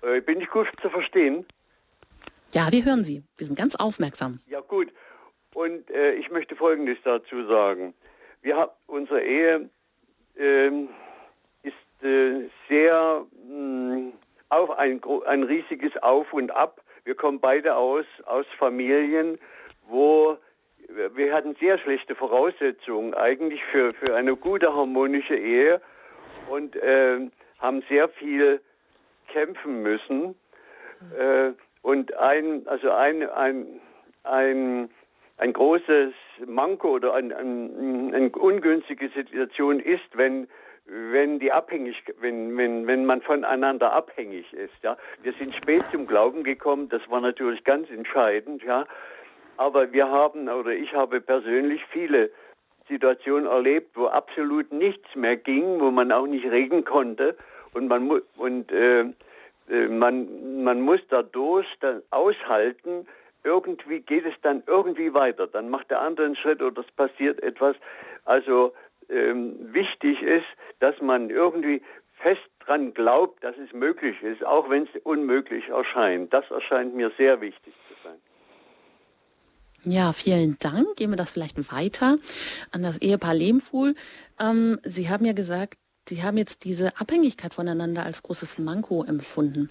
Äh, bin ich gut zu verstehen? Ja, wir hören Sie. Wir sind ganz aufmerksam. Ja, gut. Und äh, ich möchte Folgendes dazu sagen. Wir haben unsere Ehe ähm, ist äh, sehr mh, mm, auf ein, ein riesiges Auf und Ab. Wir kommen beide aus, aus Familien, wo wir hatten sehr schlechte Voraussetzungen eigentlich für, für eine gute harmonische Ehe und äh, haben sehr viel kämpfen müssen. Äh, und ein, also ein, ein, ein, ein großes Manko oder eine ein, ein ungünstige Situation ist, wenn wenn die abhängig, wenn, wenn, wenn man voneinander abhängig ist. Ja. Wir sind spät zum Glauben gekommen, das war natürlich ganz entscheidend, ja. Aber wir haben, oder ich habe persönlich viele Situationen erlebt, wo absolut nichts mehr ging, wo man auch nicht reden konnte und man und äh, äh, man, man muss dadurch aushalten, irgendwie geht es dann irgendwie weiter. Dann macht der andere einen Schritt oder es passiert etwas. Also ähm, wichtig ist, dass man irgendwie fest dran glaubt, dass es möglich ist, auch wenn es unmöglich erscheint. Das erscheint mir sehr wichtig zu sein. Ja, vielen Dank. Gehen wir das vielleicht weiter an das Ehepaar Lehmfuhl. Ähm, Sie haben ja gesagt, Sie haben jetzt diese Abhängigkeit voneinander als großes Manko empfunden.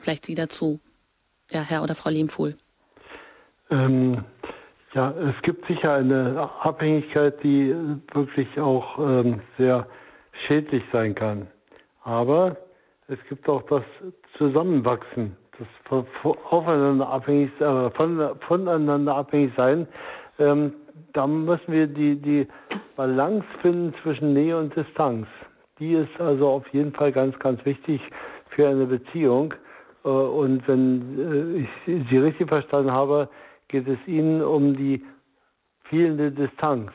Vielleicht Sie dazu, ja, Herr oder Frau Lehmfuhl. Ähm, ja, es gibt sicher eine Abhängigkeit, die wirklich auch ähm, sehr schädlich sein kann. Aber es gibt auch das Zusammenwachsen, das aufeinander abhängig, äh, von, voneinander abhängig sein. Ähm, da müssen wir die, die Balance finden zwischen Nähe und Distanz. Die ist also auf jeden Fall ganz, ganz wichtig für eine Beziehung. Äh, und wenn äh, ich Sie richtig verstanden habe, geht es Ihnen um die fehlende Distanz.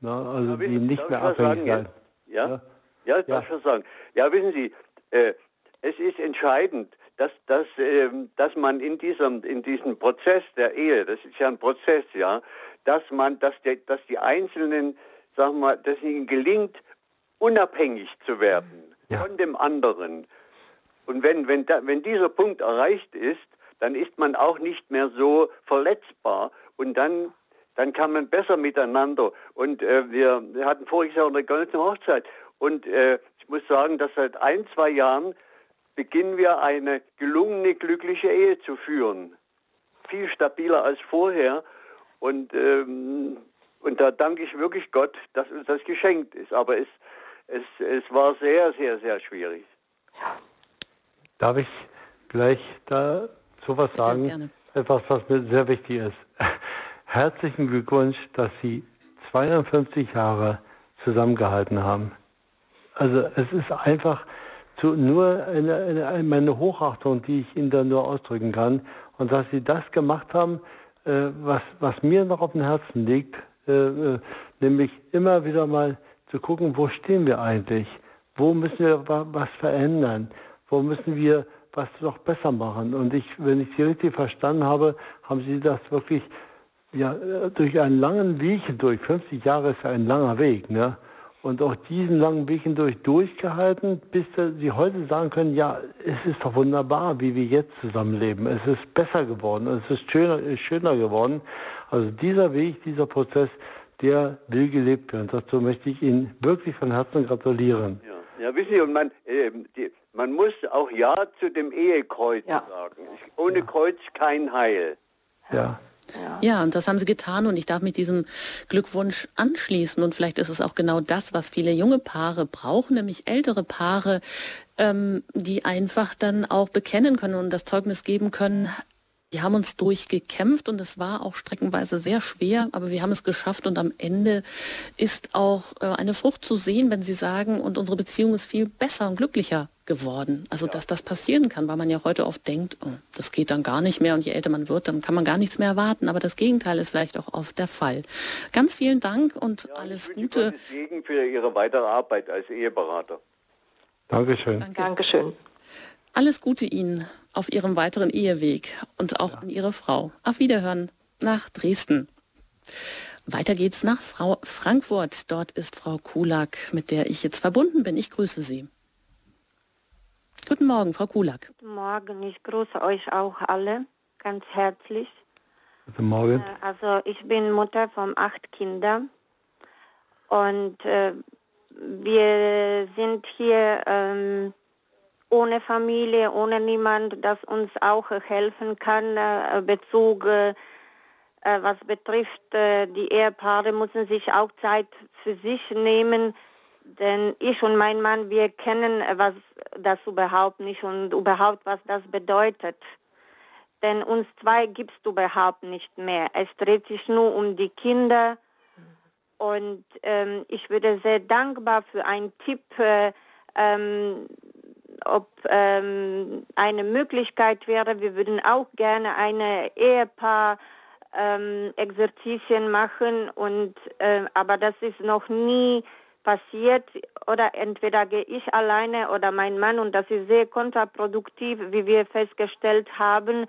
Ne? Also die nicht mehr abhängig sein. Ja? Ja, ja, darf ja. ich schon sagen. Ja, wissen Sie, äh, es ist entscheidend, dass, dass, äh, dass man in diesem, in diesem Prozess der Ehe, das ist ja ein Prozess, ja, dass man, dass, der, dass die Einzelnen, sagen wir, dass ihnen gelingt, unabhängig zu werden ja. von dem anderen. Und wenn, wenn, da, wenn dieser Punkt erreicht ist, dann ist man auch nicht mehr so verletzbar und dann, dann kann man besser miteinander. Und äh, wir, wir, hatten voriges Jahr eine goldene Hochzeit und äh, ich muss sagen, dass seit ein, zwei Jahren beginnen wir eine gelungene, glückliche Ehe zu führen. Viel stabiler als vorher. Und, ähm, und da danke ich wirklich Gott, dass uns das geschenkt ist. Aber es, es, es war sehr, sehr, sehr schwierig. Darf ich gleich da sowas sagen? Etwas, was mir sehr wichtig ist. Herzlichen Glückwunsch, dass Sie 52 Jahre zusammengehalten haben. Also es ist einfach zu, nur eine, eine, meine Hochachtung, die ich Ihnen da nur ausdrücken kann. Und dass Sie das gemacht haben, äh, was, was mir noch auf dem Herzen liegt, äh, äh, nämlich immer wieder mal zu gucken, wo stehen wir eigentlich? Wo müssen wir was verändern? Wo müssen wir was noch besser machen? Und ich, wenn ich Sie richtig verstanden habe, haben Sie das wirklich ja, durch einen langen Weg durch. 50 Jahre ist ja ein langer Weg, ne? Und auch diesen langen Weg hindurch durchgehalten, bis Sie heute sagen können, ja, es ist doch wunderbar, wie wir jetzt zusammenleben. Es ist besser geworden, es ist schöner, ist schöner geworden. Also dieser Weg, dieser Prozess, der will gelebt werden. Dazu möchte ich Ihnen wirklich von Herzen gratulieren. Ja, ja wissen Sie, und man, äh, die, man muss auch Ja zu dem Ehekreuz ja. sagen. Ohne ja. Kreuz kein Heil. Ja. Ja. ja, und das haben sie getan und ich darf mich diesem Glückwunsch anschließen. Und vielleicht ist es auch genau das, was viele junge Paare brauchen, nämlich ältere Paare, ähm, die einfach dann auch bekennen können und das Zeugnis geben können, wir haben uns durchgekämpft und es war auch streckenweise sehr schwer, aber wir haben es geschafft und am Ende ist auch äh, eine Frucht zu sehen, wenn Sie sagen, und unsere Beziehung ist viel besser und glücklicher geworden. Also, ja. dass das passieren kann, weil man ja heute oft denkt, oh, das geht dann gar nicht mehr und je älter man wird, dann kann man gar nichts mehr erwarten. Aber das Gegenteil ist vielleicht auch oft der Fall. Ganz vielen Dank und ja, alles ich Gute. Gottes Segen für Ihre weitere Arbeit als Eheberater. Dankeschön. Danke. Dankeschön. Alles Gute Ihnen auf Ihrem weiteren Eheweg und auch ja. an Ihre Frau. Auf Wiederhören nach Dresden. Weiter geht's nach Frau Frankfurt. Dort ist Frau Kulak, mit der ich jetzt verbunden bin. Ich grüße Sie. Guten Morgen, Frau Kulak. Guten Morgen, ich grüße euch auch alle ganz herzlich. Guten Morgen. Äh, also ich bin Mutter von acht Kindern Und äh, wir sind hier ähm, ohne Familie, ohne niemand, das uns auch helfen kann, äh, Bezug, äh, äh was betrifft, äh, die Ehepaare müssen sich auch Zeit für sich nehmen, denn ich und mein Mann, wir kennen was das überhaupt nicht und überhaupt, was das bedeutet. Denn uns zwei gibst du überhaupt nicht mehr. Es dreht sich nur um die Kinder. Und ähm, ich würde sehr dankbar für einen Tipp, äh, ähm, ob ähm, eine Möglichkeit wäre. Wir würden auch gerne eine Ehepaar ähm, Exerzitien machen und äh, aber das ist noch nie passiert oder entweder gehe ich alleine oder mein Mann und das ist sehr kontraproduktiv, wie wir festgestellt haben,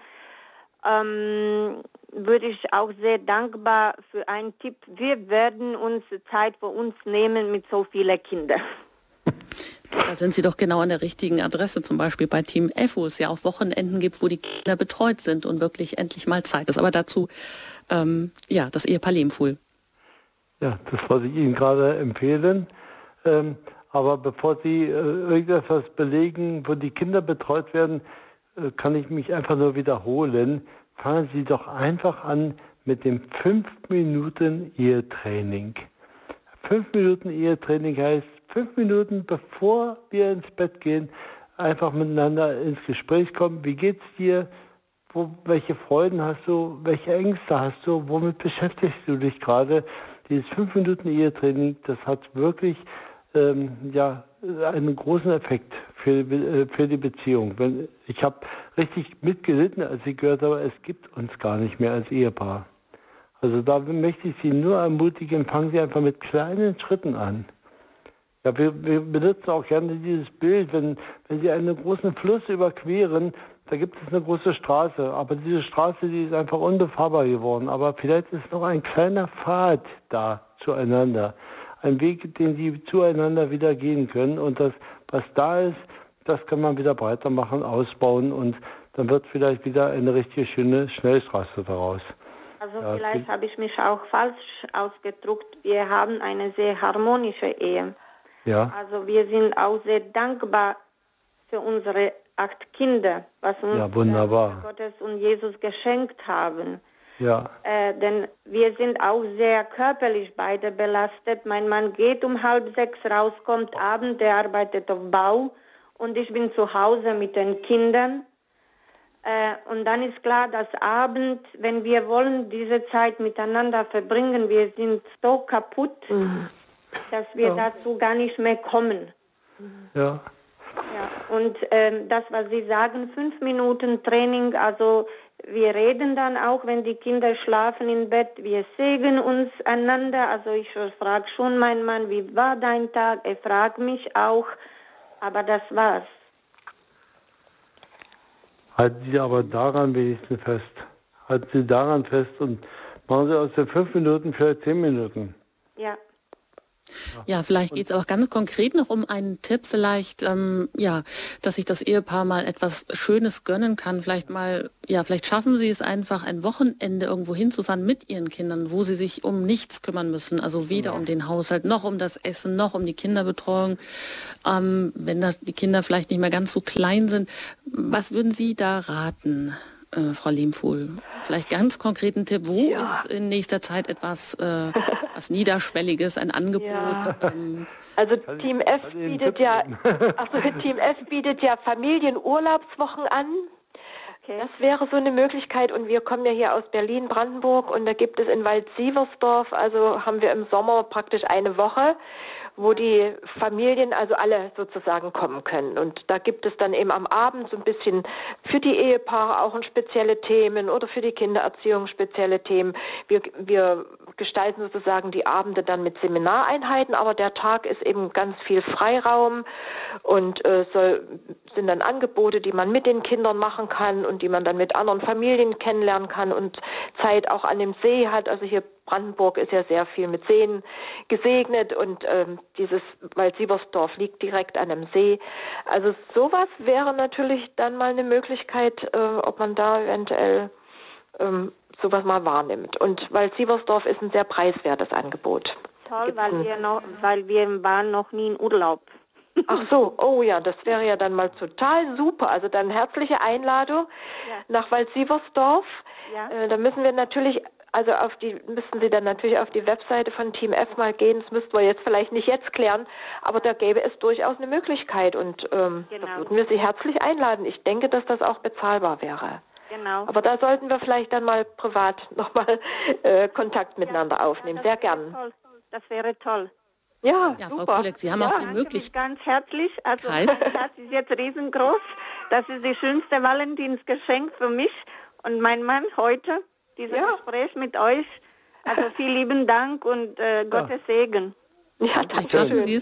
ähm, würde ich auch sehr dankbar für einen Tipp. Wir werden uns Zeit für uns nehmen mit so vielen Kindern. Da sind Sie doch genau an der richtigen Adresse, zum Beispiel bei Team F, wo es ja auch Wochenenden gibt, wo die Kinder betreut sind und wirklich endlich mal Zeit ist. Aber dazu, ähm, ja, das Ehepaar Lehmfuhl. Ja, das wollte ich Ihnen gerade empfehlen. Ähm, aber bevor Sie äh, irgendetwas belegen, wo die Kinder betreut werden, äh, kann ich mich einfach nur wiederholen. Fangen Sie doch einfach an mit dem 5 Minuten Ehetraining. 5 Minuten Ehetraining heißt 5 Minuten bevor wir ins Bett gehen, einfach miteinander ins Gespräch kommen. Wie geht's dir? Wo, welche Freuden hast du? Welche Ängste hast du? Womit beschäftigst du dich gerade? Dieses 5 Minuten Ehetraining, das hat wirklich ähm, ja, einen großen Effekt für, äh, für die Beziehung. Wenn, ich habe richtig mitgelitten, als ich gehört habe, es gibt uns gar nicht mehr als Ehepaar. Also da möchte ich Sie nur ermutigen, fangen Sie einfach mit kleinen Schritten an. Ja, wir, wir benutzen auch gerne dieses Bild, wenn, wenn Sie einen großen Fluss überqueren, da gibt es eine große Straße, aber diese Straße, die ist einfach unbefahrbar geworden. Aber vielleicht ist noch ein kleiner Pfad da zueinander ein Weg, den sie zueinander wieder gehen können. Und das, was da ist, das kann man wieder breiter machen, ausbauen und dann wird vielleicht wieder eine richtig schöne Schnellstraße daraus. Also ja, vielleicht habe ich mich auch falsch ausgedruckt. Wir haben eine sehr harmonische Ehe. Ja. Also wir sind auch sehr dankbar für unsere acht Kinder, was uns ja, wunderbar. Gottes und Jesus geschenkt haben. Ja. Äh, denn wir sind auch sehr körperlich beide belastet. Mein Mann geht um halb sechs raus, kommt abend, der arbeitet auf Bau und ich bin zu Hause mit den Kindern. Äh, und dann ist klar, dass Abend, wenn wir wollen diese Zeit miteinander verbringen, wir sind so kaputt, mhm. dass wir ja. dazu gar nicht mehr kommen. Ja. Ja, und ähm, das, was Sie sagen, fünf Minuten Training, also wir reden dann auch, wenn die Kinder schlafen im Bett, wir segnen uns einander. Also ich frage schon meinen Mann, wie war dein Tag? Er fragt mich auch, aber das war's. Halten Sie aber daran wenigstens fest. Halten Sie daran fest und machen Sie aus den fünf Minuten vielleicht zehn Minuten. Ja. Ja, vielleicht geht es auch ganz konkret noch um einen Tipp, vielleicht, ähm, ja, dass sich das Ehepaar mal etwas Schönes gönnen kann. Vielleicht mal, ja, vielleicht schaffen sie es einfach, ein Wochenende irgendwo hinzufahren mit ihren Kindern, wo sie sich um nichts kümmern müssen. Also weder ja. um den Haushalt, noch um das Essen, noch um die Kinderbetreuung. Ähm, wenn da die Kinder vielleicht nicht mehr ganz so klein sind. Was würden Sie da raten? Äh, Frau Lehmfuhl? Vielleicht ganz konkreten Tipp, wo ja. ist in nächster Zeit etwas äh, was Niederschwelliges, ein Angebot? Ja. Ähm, also Team F bietet ja, also Team F bietet ja Familienurlaubswochen an. Okay. Das wäre so eine Möglichkeit und wir kommen ja hier aus Berlin-Brandenburg und da gibt es in Wald-Sieversdorf, also haben wir im Sommer praktisch eine Woche wo die Familien, also alle sozusagen kommen können. Und da gibt es dann eben am Abend so ein bisschen für die Ehepaare auch spezielle Themen oder für die Kindererziehung spezielle Themen. Wir, wir gestalten sozusagen die Abende dann mit Seminareinheiten, aber der Tag ist eben ganz viel Freiraum und äh, soll, sind dann Angebote, die man mit den Kindern machen kann und die man dann mit anderen Familien kennenlernen kann und Zeit auch an dem See hat. Also hier Brandenburg ist ja sehr viel mit Seen gesegnet und ähm, dieses Wald-Siebersdorf liegt direkt an einem See. Also sowas wäre natürlich dann mal eine Möglichkeit, äh, ob man da eventuell ähm, sowas mal wahrnimmt. Und Wald-Siebersdorf ist ein sehr preiswertes Angebot. toll, weil wir, noch, weil wir waren noch nie in Urlaub. Ach so, oh ja, das wäre ja dann mal total super. Also dann herzliche Einladung Ja. nach Waldsieversdorf. Ja. Äh, da müssen wir natürlich, also auf die, müssten Sie dann natürlich auf die Webseite von Team F mal gehen. Das müssten wir jetzt vielleicht nicht jetzt klären, aber da gäbe es durchaus eine Möglichkeit und ähm, Genau. da würden wir Sie herzlich einladen. Ich denke, dass das auch bezahlbar wäre. Genau. Aber da sollten wir vielleicht dann mal privat nochmal äh, Kontakt miteinander aufnehmen. Sehr das wäre gern. Toll. Das wäre toll. Ja, Ja, Frau super. Kulek, Sie haben ja. auch die Möglichkeit. ganz herzlich. Also Kein- das ist jetzt riesengroß. Das ist das schönste Valentinsgeschenk für mich und mein Mann heute. Dieses Ja. Gespräch mit euch. Also vielen lieben Dank und äh, Gottes Segen. Ja, danke schön.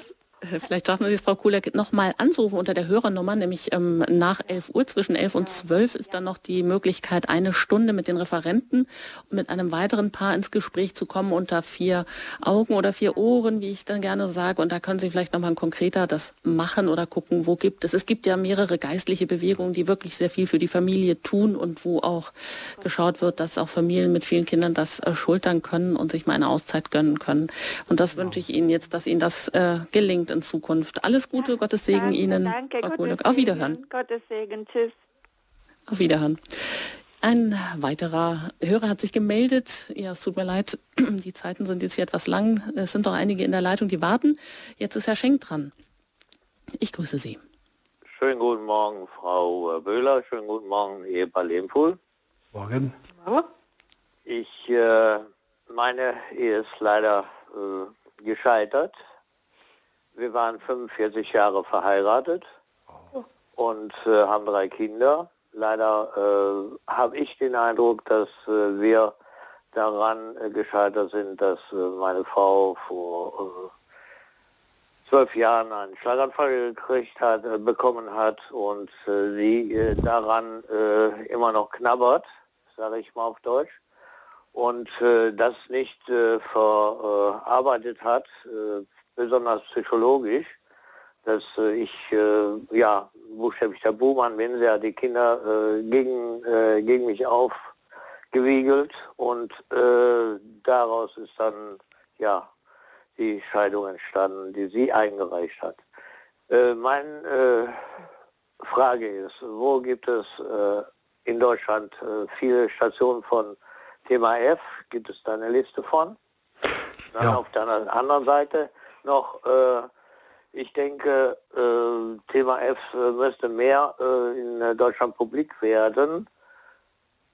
Äh, Vielleicht schaffen Sie es, Frau Kulek, nochmal anzurufen unter der Hörernummer, nämlich ähm, nach 11 Uhr, zwischen 11 und 12 ist dann noch die Möglichkeit, eine Stunde mit den Referenten und mit einem weiteren Paar ins Gespräch zu kommen unter vier Augen oder vier Ohren, wie ich dann gerne sage. Und da können Sie vielleicht nochmal konkreter das machen oder gucken, wo gibt es. Es gibt ja mehrere geistliche Bewegungen, die wirklich sehr viel für die Familie tun und wo auch geschaut wird, dass auch Familien mit vielen Kindern das äh, schultern können und sich mal eine Auszeit gönnen können. Und das wünsche ich Ihnen jetzt, dass Ihnen das äh, gelingt in Zukunft. Alles Gute, Gottes Segen danke, Ihnen, Danke, Frau Gottes Kulik. Auf Wiederhören. Segen, Gottes Segen. Tschüss. Auf Wiederhören. Ein weiterer Hörer hat sich gemeldet. Ja, es tut mir leid, die Zeiten sind jetzt hier etwas lang. Es sind doch einige in der Leitung, die warten. Jetzt ist Herr Schenk dran. Ich grüße Sie. Schönen guten Morgen, Frau Böhler. Schönen guten Morgen, Ehepaar Lehmfuhl. Morgen. Ich, äh, meine Ehe ist leider äh, gescheitert. Wir waren 45 Jahre verheiratet und äh, haben drei Kinder. Leider äh, habe ich den Eindruck, dass äh, wir daran äh, gescheitert sind, dass äh, meine Frau vor äh, zwölf Jahren einen Schlaganfall gekriegt hat, bekommen hat und sie daran immer noch knabbert, sage ich mal auf Deutsch, und äh, das nicht äh, verarbeitet hat, äh, besonders psychologisch, dass äh, ich äh, ja buchstäblich der Buhmann bin. Sie hat die Kinder äh, gegen, äh, gegen mich aufgewiegelt und äh, daraus ist dann ja die Scheidung entstanden, die sie eingereicht hat. Äh, meine Frage ist, wo gibt es in Deutschland viele Stationen von Thema F? Gibt es da eine Liste von? Dann Ja. auf der anderen Seite noch, äh, ich denke, äh, Thema F äh, müsste mehr in Deutschland publik werden.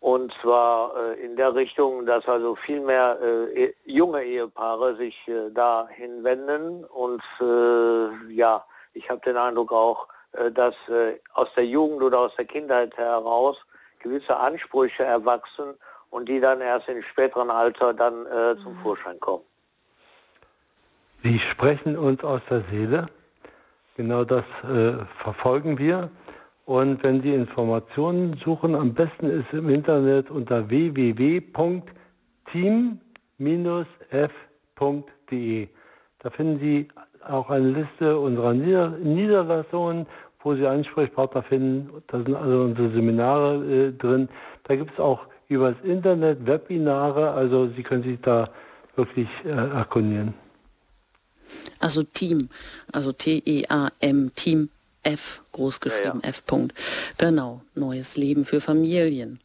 Und zwar in der Richtung, dass also viel mehr eh- junge Ehepaare sich dahin wenden. Und ja, ich habe den Eindruck auch, dass aus der Jugend oder aus der Kindheit heraus gewisse Ansprüche erwachsen und die dann erst im späteren Alter dann äh, zum Vorschein kommen. Sie sprechen uns aus der Seele. Genau das äh, verfolgen wir. Und wenn Sie Informationen suchen, am besten ist im Internet unter www.team-f.de. Da finden Sie auch eine Liste unserer Nieder Niederlassungen, wo Sie Ansprechpartner finden. Da sind also unsere Seminare äh, drin. Da gibt es auch über das Internet Webinare, also Sie können sich da wirklich äh, erkundigen. Also Team, also T-E-A-M, Team F, großgeschrieben Ja, F. Punkt. Genau, neues Leben für Familien.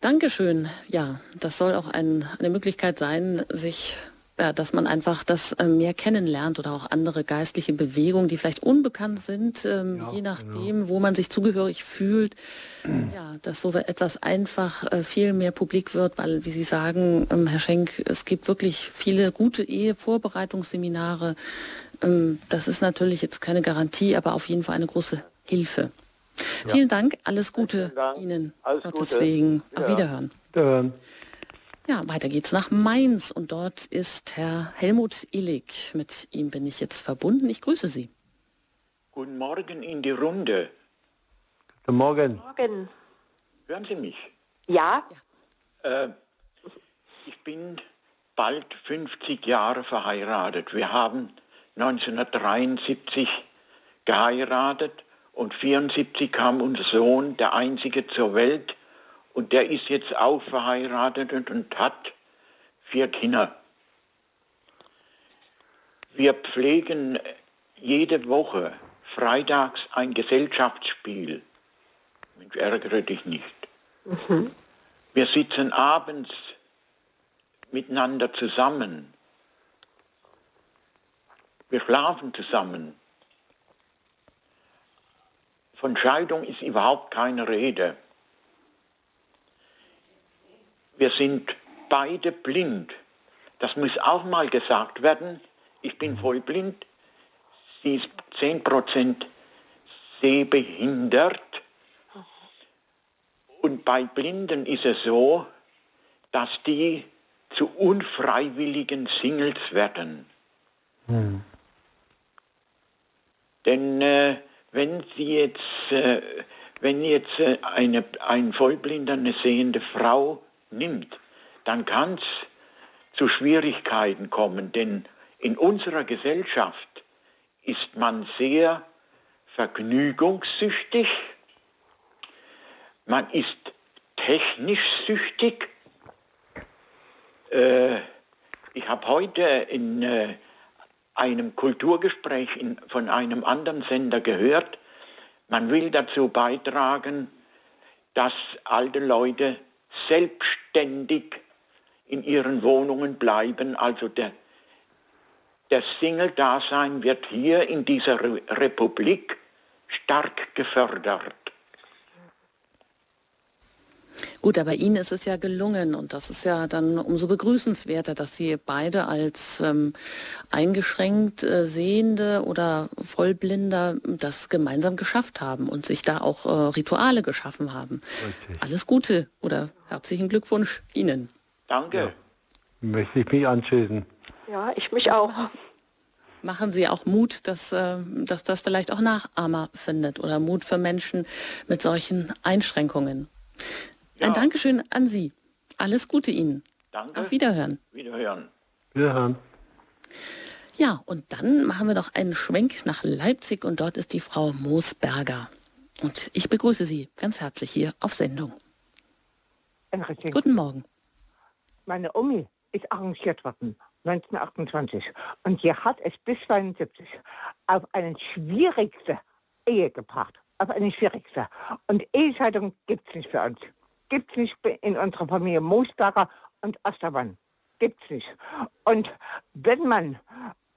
Dankeschön. Ja, das soll auch ein, eine Möglichkeit sein, sich, ja, dass man einfach das äh, mehr kennenlernt oder auch andere geistliche Bewegungen, die vielleicht unbekannt sind, ähm, Ja, je nachdem, wo man sich zugehörig fühlt. Ja, dass so etwas einfach äh, viel mehr publik wird, weil, wie Sie sagen, ähm, Herr Schenk, es gibt wirklich viele gute Ehevorbereitungsseminare. Ähm, das ist natürlich jetzt keine Garantie, aber auf jeden Fall eine große Hilfe. Vielen Dank, alles Gute Dank. Ihnen. Alles Gottes Gute. Segen. Auf Ja. Wiederhören. Ja, weiter geht's nach Mainz und dort ist Herr Helmut Illig. Mit ihm bin ich jetzt verbunden. Ich grüße Sie. Guten Morgen in die Runde. guten Morgen. Morgen. Hören Sie mich? Ja, Äh, ich bin bald 50 Jahre verheiratet. Wir haben 1973 geheiratet und 74 kam unser Sohn, der einzige zur Welt, und der ist jetzt auch verheiratet und, hat vier Kinder. Wir pflegen jede Woche freitags ein Gesellschaftsspiel. Mensch, ärgere dich nicht. Mhm. Wir sitzen abends miteinander zusammen. Wir schlafen zusammen. Von Scheidung ist überhaupt keine Rede. Wir sind beide blind. Das muss auch mal gesagt werden. Ich bin voll blind. Sie ist 10% sehbehindert. Und bei Blinden ist es so, dass die zu unfreiwilligen Singles werden. Hm. Denn äh, wenn sie jetzt, äh, wenn jetzt äh, eine, ein Vollblinder eine sehende Frau nimmt, dann kann es zu Schwierigkeiten kommen, denn in unserer Gesellschaft ist man sehr vergnügungssüchtig, man ist technisch süchtig. Äh, ich habe heute in äh, einem Kulturgespräch in, von einem anderen Sender gehört, man will dazu beitragen, dass alte Leute selbstständig in ihren Wohnungen bleiben. Also der, der Single-Dasein wird hier in dieser Republik stark gefördert. Gut, aber Ihnen ist es ja gelungen und das ist ja dann umso begrüßenswerter, dass Sie beide als ähm, eingeschränkt äh, Sehende oder Vollblinder das gemeinsam geschafft haben und sich da auch äh, Rituale geschaffen haben. Richtig. Alles Gute oder herzlichen Glückwunsch Ihnen. Danke. Ja. Möchte ich mich anschließen. Ja, ich mich auch. Machen Sie auch Mut, dass, äh, dass das vielleicht auch Nachahmer findet oder Mut für Menschen mit solchen Einschränkungen. Ja. Ein Dankeschön an Sie. Alles Gute Ihnen. Danke. Auf Wiederhören. Wiederhören. Wiederhören. Ja, und dann machen wir noch einen Schwenk nach Leipzig und dort ist die Frau Moosberger. Und ich begrüße Sie ganz herzlich hier auf Sendung. Enrique. Guten Morgen. Meine Omi ist arrangiert worden, 1928. Und sie hat es bis 72 auf eine schwierigste Ehe gebracht. Auf eine schwierigste. Und Ehescheidung gibt es nicht für uns. Gibt es nicht in unserer Familie Moosberger und Ostermann. Gibt es nicht. Und wenn man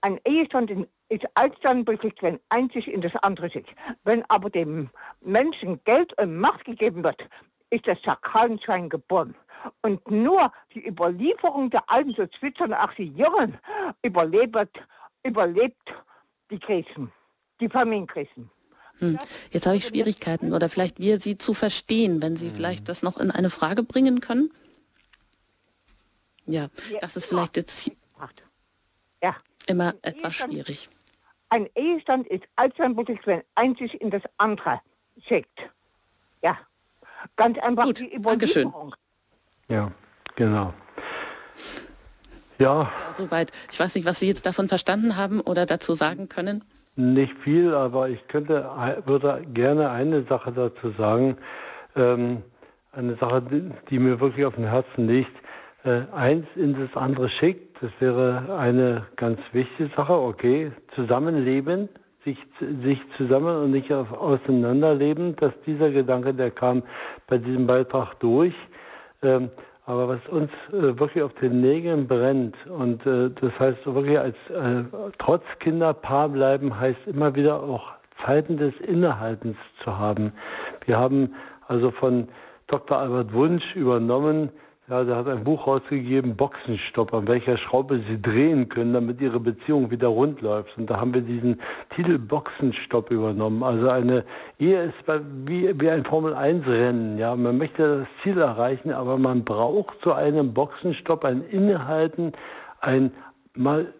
ein Ehestand in, ist alsdann besitzt, wenn einzig in das andere sich. Wenn aber dem Menschen Geld und Macht gegeben wird, ist das Sakralenschein geboren. Und nur die Überlieferung der Alten, so zwitschern auch die Jungen, überlebt, überlebt die Krisen, die Familienkrisen. Hm. Jetzt habe ich Schwierigkeiten oder vielleicht wir Sie zu verstehen, wenn Sie vielleicht das noch in eine Frage bringen können. Ja, das ist vielleicht jetzt ja. immer etwas schwierig. Ein Ehestand ist allzweitig, wenn einzig in das andere schickt. Ja, ganz einfach Gut, die Überlieferung. Ja, genau. Ja. ja. Soweit. Ich weiß nicht, was Sie jetzt davon verstanden haben oder dazu sagen können. Nicht viel, aber ich könnte, würde gerne eine Sache dazu sagen. Ähm, eine Sache, die, die, mir wirklich auf dem Herzen liegt. Äh, eins in das andere schickt, das wäre eine ganz wichtige Sache. Okay, zusammenleben, sich, sich zusammen und nicht auf, auseinanderleben, dass dieser Gedanke, der kam bei diesem Beitrag durch. Ähm, aber was uns äh, wirklich auf den Nägeln brennt, und äh, das heißt wirklich als äh, trotz Kinderpaar bleiben, heißt immer wieder auch Zeiten des Innehaltens zu haben. Wir haben also von Dr. Albert Wunsch übernommen, ja, der hat ein Buch rausgegeben, Boxenstopp, an welcher Schraube Sie drehen können, damit Ihre Beziehung wieder rund läuft. Und da haben wir diesen Titel Boxenstopp übernommen. Also eine Ehe ist wie, wie ein Formel-1-Rennen. Ja, man möchte das Ziel erreichen, aber man braucht zu einem Boxenstopp ein Innehalten, ein mal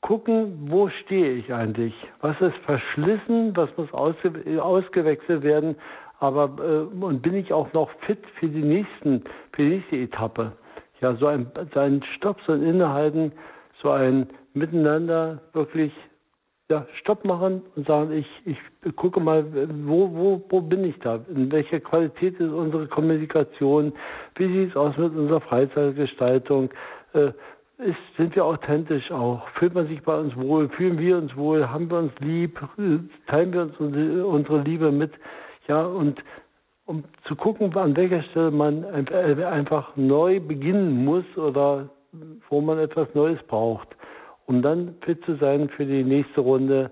gucken, wo stehe ich eigentlich? Was ist verschlissen? Was muss ausge ausgewechselt werden? Aber äh, und bin ich auch noch fit für die nächsten, für die nächste Etappe. Ja, so ein, so ein Stopp, so ein Innehalten, so ein Miteinander wirklich ja, Stopp machen und sagen, ich, ich gucke mal, wo, wo, wo bin ich da? In welcher Qualität ist unsere Kommunikation? Wie sieht es aus mit unserer Freizeitgestaltung? Äh, ist, sind wir authentisch auch? Fühlt man sich bei uns wohl? Fühlen wir uns wohl? Haben wir uns lieb? Teilen wir uns unsere, unsere Liebe mit? Ja, und um zu gucken, an welcher Stelle man einfach neu beginnen muss oder wo man etwas Neues braucht, um dann fit zu sein für die nächste Runde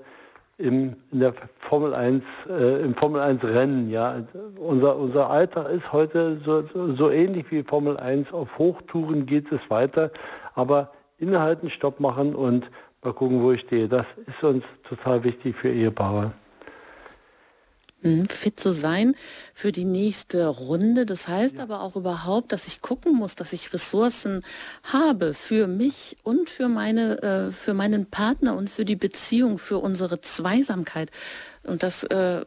im, in der Formel 1, äh, im Formel 1 Rennen. Ja. Unser, unser Alter ist heute so, so, so ähnlich wie Formel 1. Auf Hochtouren geht es weiter, aber innehalten, Stopp machen und mal gucken, wo ich stehe. Das ist uns total wichtig für Ehepaare. Mhm, fit zu sein für die nächste Runde. Das heißt ja. aber auch überhaupt, dass ich gucken muss, dass ich Ressourcen habe für mich und für meine, äh, für meinen Partner und für die Beziehung, für unsere Zweisamkeit. Und das äh,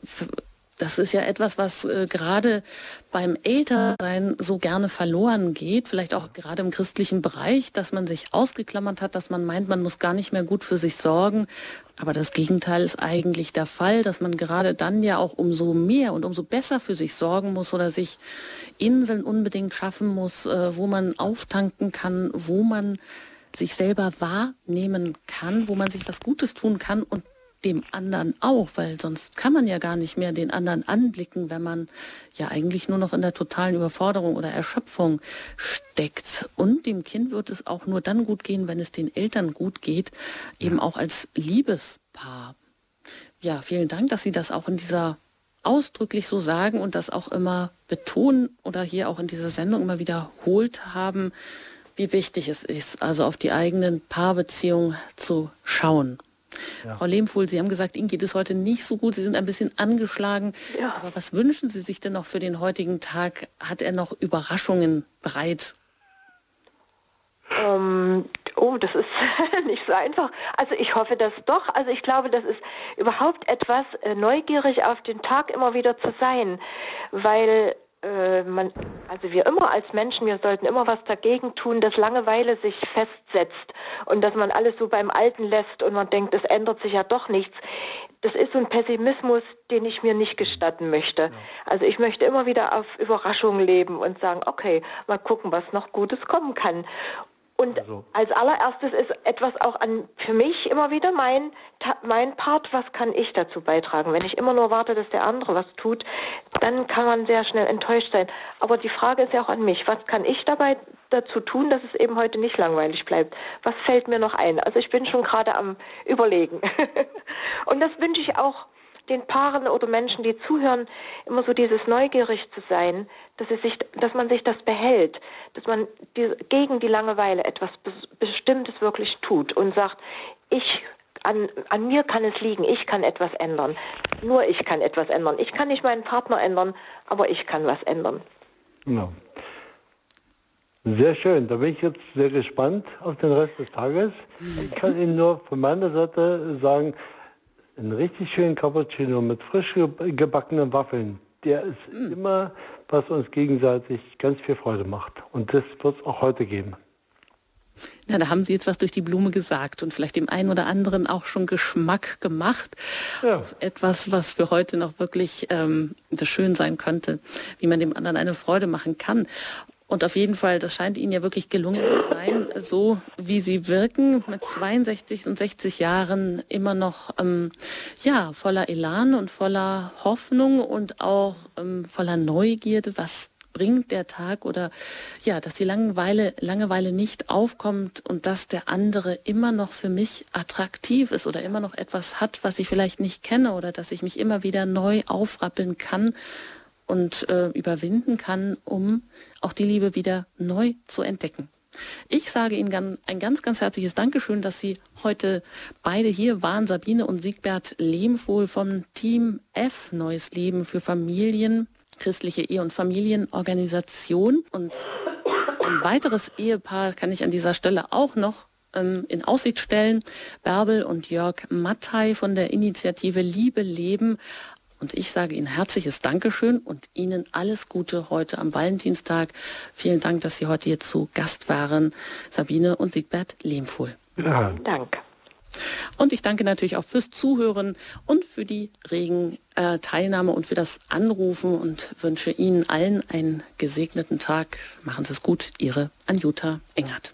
das ist ja etwas, was äh, gerade beim Ältersein so gerne verloren geht, vielleicht auch gerade im christlichen Bereich, dass man sich ausgeklammert hat, dass man meint, man muss gar nicht mehr gut für sich sorgen. Aber das Gegenteil ist eigentlich der Fall, dass man gerade dann ja auch umso mehr und umso besser für sich sorgen muss oder sich Inseln unbedingt schaffen muss, äh, wo man auftanken kann, wo man sich selber wahrnehmen kann, wo man sich was Gutes tun kann und dem anderen auch, weil sonst kann man ja gar nicht mehr den anderen anblicken, wenn man ja eigentlich nur noch in der totalen Überforderung oder Erschöpfung steckt. Und dem Kind wird es auch nur dann gut gehen, wenn es den Eltern gut geht, eben auch als Liebespaar. Ja, vielen Dank, dass Sie das auch in dieser ausdrücklich so sagen und das auch immer betonen oder hier auch in dieser Sendung immer wiederholt haben, wie wichtig es ist, also auf die eigenen Paarbeziehungen zu schauen. Ja. Frau Lehmfuhl, Sie haben gesagt, Ihnen geht es heute nicht so gut. Sie sind ein bisschen angeschlagen. Ja. Aber was wünschen Sie sich denn noch für den heutigen Tag? Hat er noch Überraschungen bereit? Ähm, oh, das ist nicht so einfach. Also ich hoffe das doch. Also ich glaube, das ist überhaupt etwas, äh, neugierig auf den Tag immer wieder zu sein, weil äh, man, also wir immer als Menschen, wir sollten immer was dagegen tun, dass Langeweile sich festsetzt und dass man alles so beim Alten lässt und man denkt, es ändert sich ja doch nichts. Das ist so ein Pessimismus, den ich mir nicht gestatten möchte. Also ich möchte immer wieder auf Überraschungen leben und sagen, okay, mal gucken, was noch Gutes kommen kann. Und also. als allererstes ist etwas auch an für mich immer wieder mein, mein Part, was kann ich dazu beitragen? Wenn ich immer nur warte, dass der andere was tut, dann kann man sehr schnell enttäuscht sein. Aber die Frage ist ja auch an mich, was kann ich dabei dazu tun, dass es eben heute nicht langweilig bleibt? Was fällt mir noch ein? Also ich bin schon gerade am Überlegen. Und das wünsche ich auch den Paaren oder Menschen, die zuhören, immer so dieses neugierig zu sein, dass, sich, dass man sich das behält, dass man die, gegen die Langeweile etwas Bestimmtes wirklich tut und sagt, ich an, an, mir kann es liegen, ich kann etwas ändern. Nur ich kann etwas ändern. Ich kann nicht meinen Partner ändern, aber ich kann was ändern. Genau. Sehr schön, da bin ich jetzt sehr gespannt auf den Rest des Tages. Ich kann Ihnen nur von meiner Seite sagen, einen richtig schönen Cappuccino mit frisch gebackenen Waffeln. Der ist mm. immer, was uns gegenseitig ganz viel Freude macht. Und das wird es auch heute geben. Na, da haben Sie jetzt was durch die Blume gesagt und vielleicht dem einen oder anderen auch schon Geschmack gemacht. Ja. Etwas, was für heute noch wirklich ähm, das schön sein könnte, wie man dem anderen eine Freude machen kann. Und auf jeden Fall, das scheint Ihnen ja wirklich gelungen zu sein, so wie Sie wirken, mit 62 und 60 Jahren immer noch ähm, ja, voller Elan und voller Hoffnung und auch ähm, voller Neugierde, was bringt der Tag oder ja, dass die Langeweile, Langeweile nicht aufkommt und dass der andere immer noch für mich attraktiv ist oder immer noch etwas hat, was ich vielleicht nicht kenne oder dass ich mich immer wieder neu aufrappeln kann und äh, überwinden kann, um auch die Liebe wieder neu zu entdecken. Ich sage Ihnen ein ganz, ganz herzliches Dankeschön, dass Sie heute beide hier waren, Sabine und Siegbert Lehmfohl vom Team F Neues Leben für Familien, christliche Ehe- und Familienorganisation. Und ein weiteres Ehepaar kann ich an dieser Stelle auch noch ähm, in Aussicht stellen. Bärbel und Jörg Mattei von der Initiative Liebe Leben und ich sage Ihnen herzliches Dankeschön und Ihnen alles Gute heute am Valentinstag. Vielen Dank, dass Sie heute hier zu Gast waren, Sabine und Siegbert Lehmfuhl. Ja. Danke. Und ich danke natürlich auch fürs Zuhören und für die regen äh, Teilnahme und für das Anrufen und wünsche Ihnen allen einen gesegneten Tag. Machen Sie es gut, Ihre Anjuta Engert.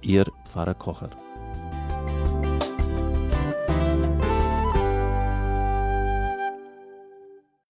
Ihr Pfarrer Kocher.